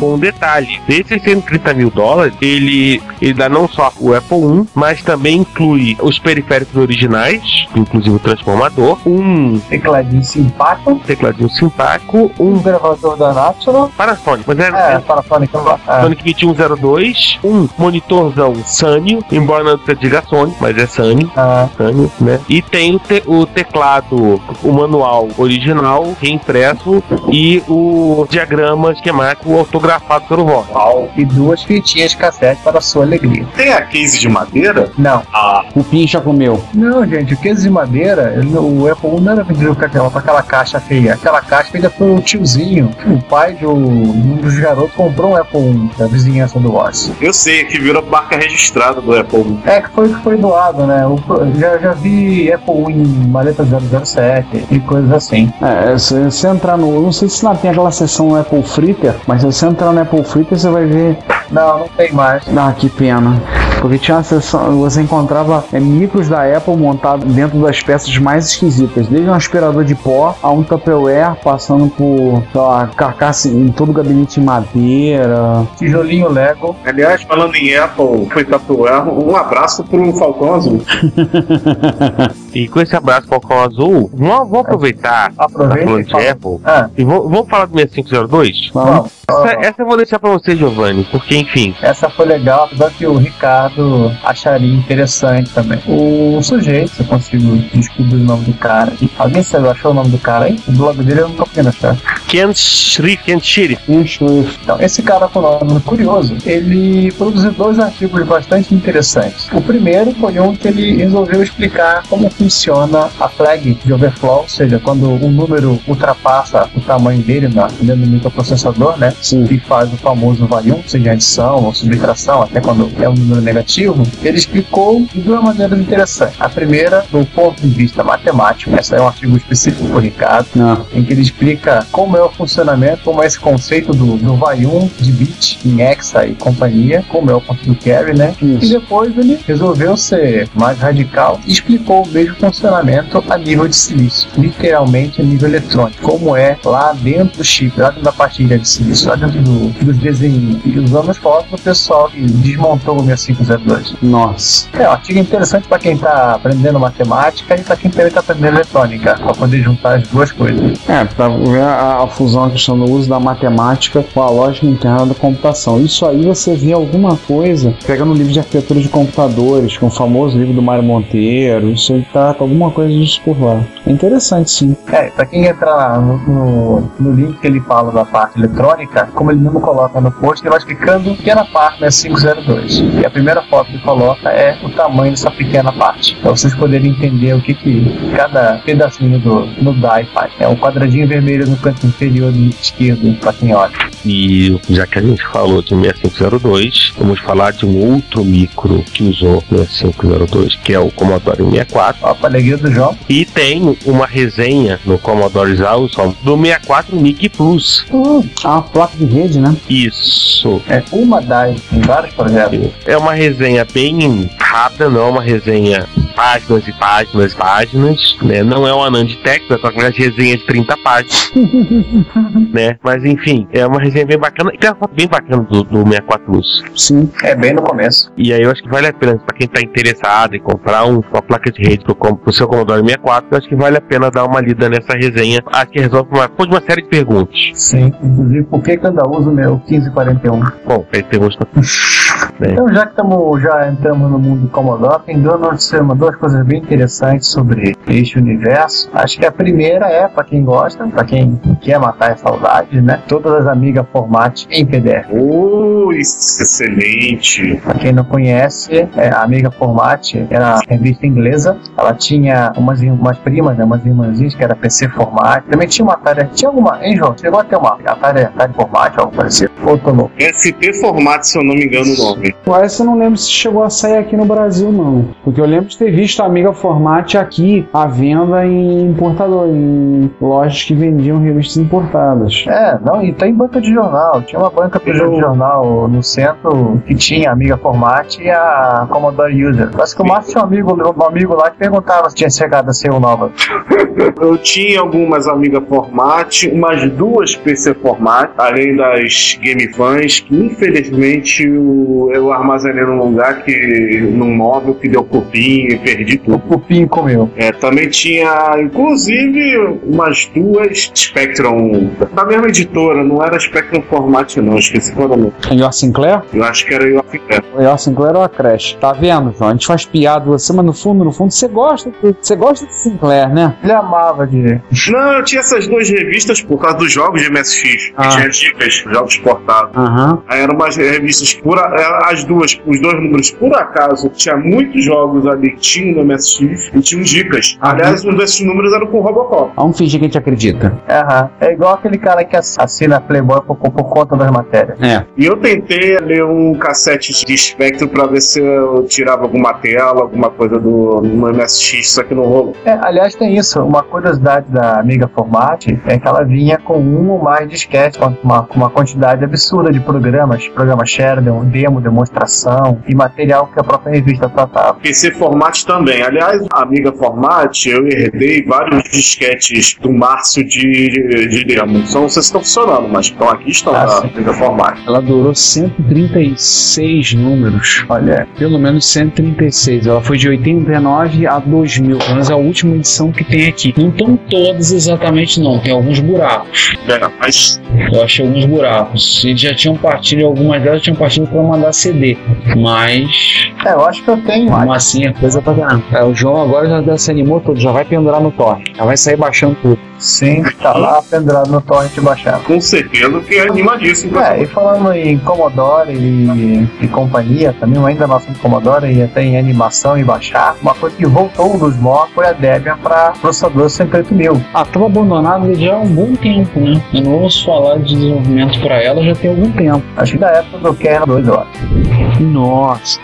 Um detalhe, desses 630 mil dólares, ele, ele dá não só o Apple 1, mas também inclui os periféricos originais, inclusive o transformador, um Tecladinho simpático. tecladinho simpático, Um gravador da National. Panasonic, mas é, É, é Panasonic. É. Sonic 2102, um monitorzão Sanyo, embora não diga Sony, mas é Sanyo, Ah, Sanyo, né? E tem o, te- o teclado, o manual original, reimpresso, e o diagrama esquemático autografado pelo Vox. e duas fitinhas de cassete para sua alegria. Tem a case de madeira? Não, Ah, O Pincha comeu. não, gente, o case de madeira, ele- o Apple 1 não era vendido com aquela, com aquela caixa feia. Aquela caixa feita pelo tiozinho. O pai de um dos garotos comprou um Apple 1 da vizinhança do Oz. eu sei, que virou marca registrada do Apple. É que foi que foi doado, né? O- já, já vi Apple 1 em maleta 007 e coisas assim. É, se você entrar no. Não sei se lá tem aquela seção Apple Fritter, mas se você entrar no Apple Fritter, você vai ver. Não, não tem mais. Ah, que pena. Porque tinha uma seção. Você encontrava é, micros da Apple montados dentro das peças mais esquisitas. Desde um aspirador de pó a um Tupperware, passando por, sei lá, carcaça em todo o gabinete de madeira. Tijolinho Lego. Aliás, falando em Apple, foi Tupperware, um abraço pro Falcão Azul. E com esse abraço Falcão Azul, vamos, vamos aproveitar, tá Aproveita falando e de fala. Apple, Ah, e vamos, vamos falar do 6502? Vamos. Essa, essa eu vou deixar pra você, Giovanni, porque enfim, Essa foi legal, apesar que o Ricardo acharia interessante também. O sujeito, se eu consigo descobrir o nome do cara. Alguém sabe, achou o nome do cara aí? O blog dele eu não tô conseguindo achar. Ken Shrif, Ken Shirif, Então, esse cara nome curioso, ele produziu dois artigos bastante interessantes. O primeiro foi um que ele resolveu explicar como funciona a flag de overflow, ou seja, quando um número ultrapassa o tamanho dele na, dentro do microprocessador, né? Sim. E faz o famoso vale 1, seja adição ou subtração, até quando é um número negativo ele explicou de duas maneiras interessantes. A primeira, do ponto de vista matemático, essa é um artigo específico por Ricardo, Não. em que ele explica como é o funcionamento, como é esse conceito do, do vai 1 de bit em hexa e companhia, como é o conceito do carry, né? Isso. E depois ele resolveu ser mais radical e explicou o mesmo funcionamento a nível de silício, literalmente a nível eletrônico, como é lá dentro do chip, lá dentro da pastilha de silício, lá dentro do, dos desenhos. E usando as fotos do pessoal que desmontou o 6502. Nossa. É um artigo interessante para quem está aprendendo matemática e para quem também está aprendendo eletrônica, para poder juntar as duas coisas. É, pra ver a, a fusão, a questão do uso da matemática com a lógica interna da computação. Isso aí você vê alguma coisa, pega no livro de arquitetura de computadores, com o famoso livro do Mário Monteiro, isso aí tá alguma coisa disso por lá. É interessante sim. É, para quem entrar no, no, no link que ele fala da parte eletrônica, como ele mesmo coloca no post, ele vai explicando pequena parte da 502. E a primeira foto que ele coloca é o tamanho dessa pequena parte, para vocês poderem entender o que, que cada pedacinho do, do DAI faz. É um quadradinho vermelho no canto inferior esquerdo, quem olha. E já que a gente falou de 6502, vamos falar de um outro micro que usou 6502, que é o Commodore 64. Ó, para alegria do João. E tem uma resenha no Commodore Zawson do 64 MIG Plus. Ah, uma placa de rede, né? Isso. É uma DAI em vários projetos. É uma resenha bem rápida, não é uma resenha páginas e páginas e páginas, né? Não é uma Nanditex, é aquelas resenhas de 30 páginas, né? Mas enfim, é uma resenha bem bacana. E tem uma foto bem bacana do, do 64 Plus. Sim. É bem no começo. E aí eu acho que vale a pena, pra quem tá interessado em comprar um- uma placa de rede pro, pro seu Commodore 64, eu acho que vale a pena dar uma lida nessa resenha. Acho que resolve uma, uma série de perguntas. Sim. Inclusive, por que que eu ainda uso o meu 1541? Bom, aí temos. né? Então, já que tamo, já entramos no mundo do Commodore, tem duas, notícias- duas coisas bem interessantes sobre este universo. Acho que a primeira é, para quem gosta, para quem quer matar a saudade, né? Todas as amigas Format em PDF. Isso, excelente. Pra quem não conhece, é, a Amiga Format era uma revista inglesa. Ela tinha umas, umas primas, né, umas irmãzinhas que era PC Format. Também tinha uma Atari. Tinha alguma, hein, João? Chegou a ter uma Atari, Atari Format, algo parecido. Ou louco. SP Formato, se eu não me engano o nome. Mas eu não lembro se chegou a sair aqui no Brasil, não. Porque eu lembro de ter visto a Amiga Format aqui à venda em importador, em lojas que vendiam revistas importadas. É, não, e tem banca de jornal. Tinha uma banca de jornal no centro que tinha a Amiga Format e a Commodore User. Parece que o Márcio tinha um amigo, um amigo lá que perguntava se tinha chegado a ser o nova. Eu tinha algumas amigas Format, umas duas PC Format, além das Game Fans, que infelizmente eu, eu armazenei num lugar que, num móvel que deu cupim perdi O tudo. Cupim comeu. É, também tinha, inclusive, umas duas Spectrum, da mesma editora, não era Spectrum Format não, esqueci qual era o nome. Yor Sinclair? Eu acho que era eu O Yor Sinclair ou a Crash? Tá vendo, João? A gente faz piada com você, mas no fundo, no fundo, você gosta, você gosta de Sinclair, né? Ele amava de. Não, eu tinha essas duas revistas por causa dos jogos de MSX, que Ah. tinha dicas, jogos portados. Aham. Aí eram umas revistas, por a- é, as duas, os dois números, por acaso, tinha muitos jogos ali que tinham no MSX e tinham dicas. Aliás, um desses números era com o Robocop. Vamos fingir que a gente acredita. Aham. É igual aquele cara que ass- assina Playboy por, por, por conta das matérias. É. E eu tentei ler um cassete de espectro pra ver se eu tirava alguma tela, alguma coisa do no MSX, só que não rolou. É, aliás, tem isso. Uma curiosidade da Amiga Format é que ela vinha com um ou mais disquetes, com uma, uma quantidade absurda de programas, programa Sheridan, demo, demonstração e material que a própria revista tratava. PC Format também. Aliás, Amiga Format, eu herdei vários disquetes do Márcio de, de demo. Só não sei se estão funcionando, mas estão aqui, estão Ah, na sim. Amiga Format. Ela durou 136 números. Olha, Pelo menos 136. Ela foi de 89 a 2000. Pelo menos é a última edição que tem aqui. Não estão todas exatamente, não. Tem alguns buracos. É, mas Eu achei alguns buracos. Eles já tinham partido, algumas delas tinham partido para mandar CD. Mas, é, eu acho que eu tenho mesmo assim, é coisa pra caramba. É, o João agora já se animou todo, já vai pendurar no torre. Já vai sair baixando tudo. Sim, tá lá pendurado no torrent baixado. Com certeza que é animadíssimo. É, e falando em Commodore e, e companhia, também ainda nosso Commodore e até em animação e baixar, uma coisa que voltou dos MOS foi a Debian para processador 108.000. Ah, tava abandonado já há um bom tempo, né? Eu não ouço falar de desenvolvimento para ela já tem algum tempo. Acho que da época do Kernel 2, eu acho. Nossa.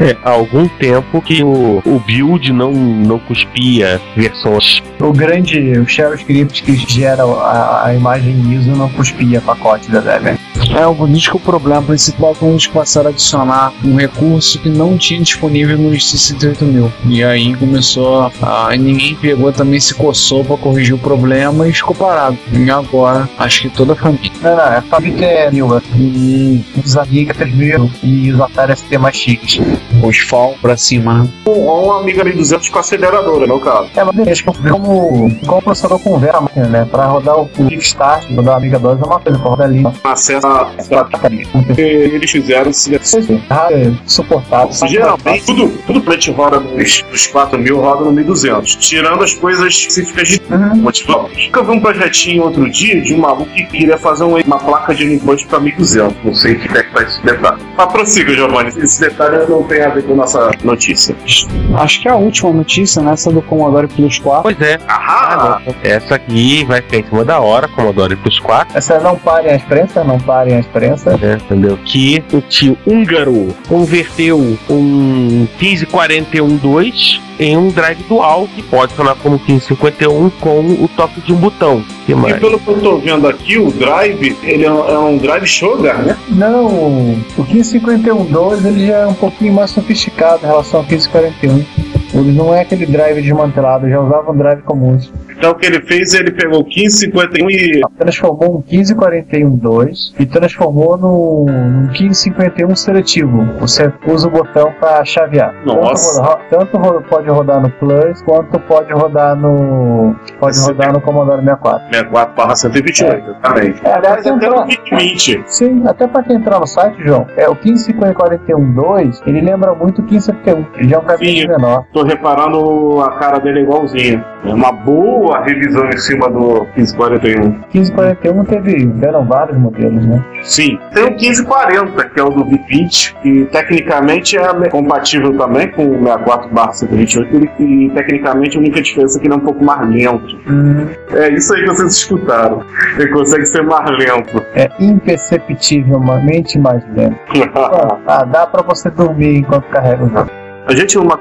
É, há algum tempo que o, o build não, não cuspia versões. O grande o shell script que gera a, a imagem ISO não cuspia pacote da Debian. É, diz que o problema principal foi eles passaram a adicionar um recurso que não tinha disponível no 68 mil. E aí começou a. a- ninguém pegou também, se coçou pra corrigir o problema e ficou parado. E agora, acho que toda a família. Não, não, é Fabric é mil, Hum, os Amiga 3000 e os Atari ST mais chiques. os FAL pra cima. Ou um Amiga 1200 com aceleradora, no caso. É, mas deixa como, como o processador converte a máquina, né? Pra rodar o o Kickstart, rodar a Amiga 2 é uma coisa, pra rodar ali. Acesso a eles fizeram se É suportável. Geralmente, tudo, tudo que a gente roda nos, nos 4 mil roda no 1200, tirando as coisas específicas de Uhum. Eu vi um projetinho outro dia de um maluco que queria fazer um- uma placa de endpoint para 1200. Não sei que é que tá esse detalhe. Mas prossiga, Giovanni. Esse detalhe não tem a ver com a nossa notícia. Acho que é a última notícia, né? Essa do Commodore Plus 4. Pois é. Ah, Essa aqui vai ficar em cima da hora, Commodore Plus 4, Essa não parem a experiência, não parem a experiência. né, entendeu? Que o tio húngaro converteu um 1541.2 em um drive dual que pode funcionar como 1551 com o toque de um botão. Que E mais? pelo que eu tô vendo aqui, o drive, ele é um, é um drive sugar, né? Não, o 1551.2 ele já é um pouquinho mais sofisticado em relação ao 1541. Ele não é aquele drive desmantelado, já usava um drive comum. Então o que ele fez, ele pegou o 1551 e Transformou um 1541.2 e transformou no, num 1551 seletivo. Você usa o botão para chavear. Nossa. Tanto, tanto pode rodar no Plus quanto pode rodar no pode Sim. rodar no Commodore 64. 64 barra 128, exatamente. É, até até entrar- no 2020. Sim, até para quem entrar no site, João, é o 1541.2, ele lembra muito o 1551. Ele já é um caminho Sim. menor. Tô reparando a cara dele igualzinha. É uma boa revisão em cima do 1541. 1541 teve, deram vários modelos, né? Sim. Tem o 1540, que é o do VIP20, que tecnicamente é compatível também com o 64 128 e tecnicamente a única diferença é que ele é um pouco mais lento. É isso aí que vocês escutaram. Ele consegue ser mais lento. É imperceptivelmente mais lento. Ah, dá pra você dormir enquanto carrega o jogo. A gente, numa,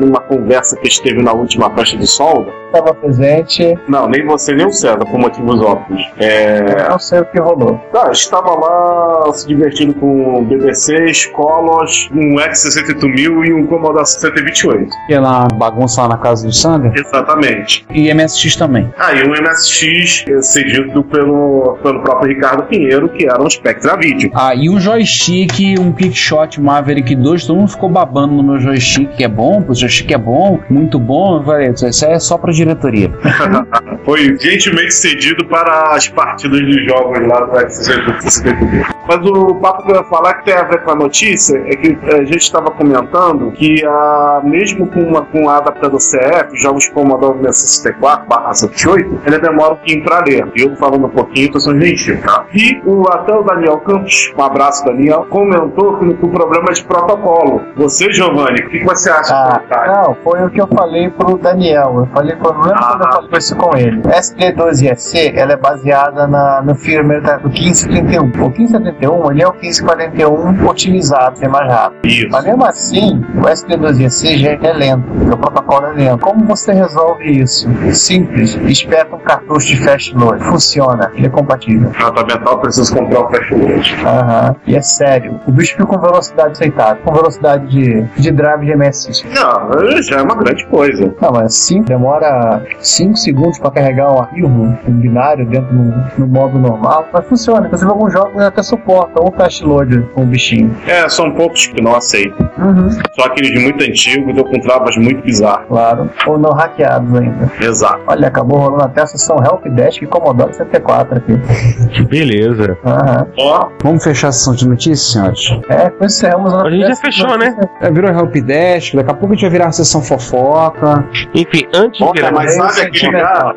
numa conversa que esteve na última festa de solda, Estava presente, não, nem você nem o César, por motivos óbvios. É, não sei o que rolou. Tá, estava lá se divertindo com BBC, escolas, um X68000 e um Commodore 128. Aquela bagunça lá na casa do Sander. Exatamente. E MSX também. Aí um MSX eh, cedido pelo, pelo próprio Ricardo Pinheiro, que era um Spectra Video. Ah, e um joystick, um Kickshot Maverick 2, todo mundo ficou babando no meu joystick, que é bom, o joystick é bom, muito bom. Eu falei, isso é só pra diretoria. Foi gentilmente cedido para as partidas de jogos lá do X68000. Mas o papo que eu ia falar que tem a ver com a notícia é que a gente estava comentando que a, mesmo com, uma, com a adaptador CF, jogos como Commodore 64 barra 78, ele demora um pouquinho para ler. E eu falando um pouquinho, tô sendo gentil, tá? E o, até o Daniel Campos, um abraço Daniel, comentou que, o problema é de protocolo. Você, Giovanni, o que, que você acha Ah, do não, foi o que eu falei pro Daniel. Eu falei, não lembro quando eu falei isso com ele. SD12SC, ela é baseada na, no firmware da- do 1571. O 1571, ele é o 1541 otimizado, que é mais rápido. Isso. Mas mesmo assim, o SD12SC já é lento, o protocolo é lento. Como você resolve isso? Simples. Espeta um cartucho de flash load. Funciona, ele é compatível. Tratamental, preciso comprar o flash load. Aham. E é sério. O bicho fica com velocidade aceitável, com velocidade de, de drive de MSX. Não, já é uma grande coisa. Não, mas sim, demora 5 segundos para carregar um arquivo, um binário dentro no, no modo normal, mas funciona. Inclusive alguns jogos até suportam importa, ou fast load com o bichinho. É, são poucos que não aceitam. Uhum. Só aqueles de muito antigos ou com travas muito bizarras. Claro. Ou não hackeados ainda. Exato. Olha, acabou rolando até a sessão Help Desk e Commodore 64 aqui. Que beleza. Aham. Ó, Vamos fechar a sessão de notícias, senhores? É, com isso encerramos A gente já fechou, né? É, virou Helpdesk, daqui a pouco a gente vai virar uma sessão fofoca. Enfim, antes de virar mas sabe cara?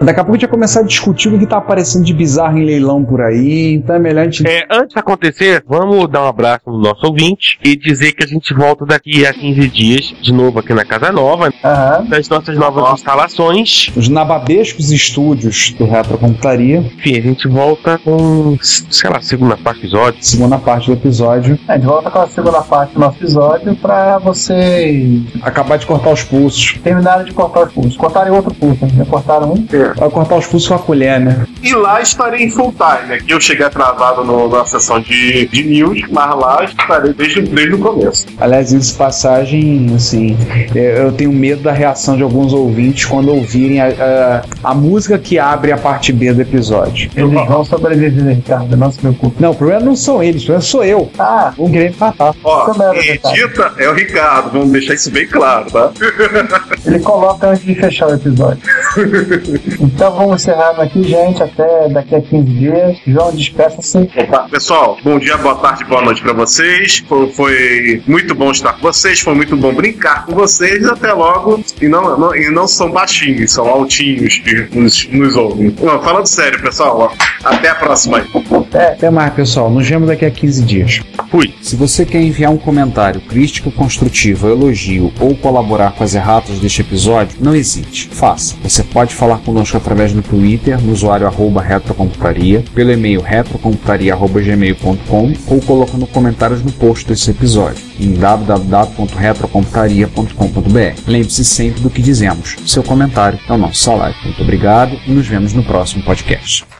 Daqui a pouco a gente vai começar a discutir o que tá aparecendo de bizarro em leilão por aí. Então é melhor a gente. É, antes de acontecer, vamos dar um abraço no nosso ouvinte e dizer que a gente volta daqui a 15 dias, de novo aqui na Casa Nova, Aham. das nossas novas instalações. Os nababescos estúdios do Retrocomputaria, Enfim, a gente volta com, sei lá, segunda parte do episódio. segunda parte do episódio. É, de volta com a segunda parte do nosso episódio pra vocês Acabar de cortar os pulsos. terminarem de cortar os pulsos. Cortarem outro pulso, né? Já cortaram um? Vai cortar os pulsos com a colher, né? E lá estarei em full time. Aqui eu cheguei atrasado no- na sessão de, de news, mas lá estarei desde, desde o começo. Aliás, isso passagem, assim, é, eu tenho medo da reação de alguns ouvintes quando ouvirem a, a, a música que abre a parte B do episódio. Eles vão sobreviver, Ricardo, não se preocupe. Não, o problema não são eles, o problema sou eu. Ah, Vão querer me matar. Ó, é quem verdade. edita é o Ricardo, vamos deixar isso bem claro, tá? ele coloca antes de fechar o episódio. então vamos encerrando aqui, gente. Até daqui a 15 dias. João, Pessoal, bom dia, boa tarde, boa noite pra vocês. Foi, foi muito bom estar com vocês, foi muito bom brincar com vocês. Até logo. E não, não- e não são baixinhos, são altinhos que nos, nos ouvem. Não, falando sério, pessoal, ó, até a próxima aí. Até mais, pessoal. Nos vemos daqui a 15 dias. Fui. Se você quer enviar um comentário crítico, construtivo, elogio ou colaborar com as erratas deste episódio, não hesite. Faça. Você pode falar conosco através do Twitter, no usuário arroba retrocomputaria, pelo e-mail retrocomputaria.gmail.com ou colocando comentários no post desse episódio em www.retrocomputaria.com.br. Lembre-se sempre do que dizemos. Seu comentário é o nosso salário. Muito obrigado e nos vemos no próximo podcast.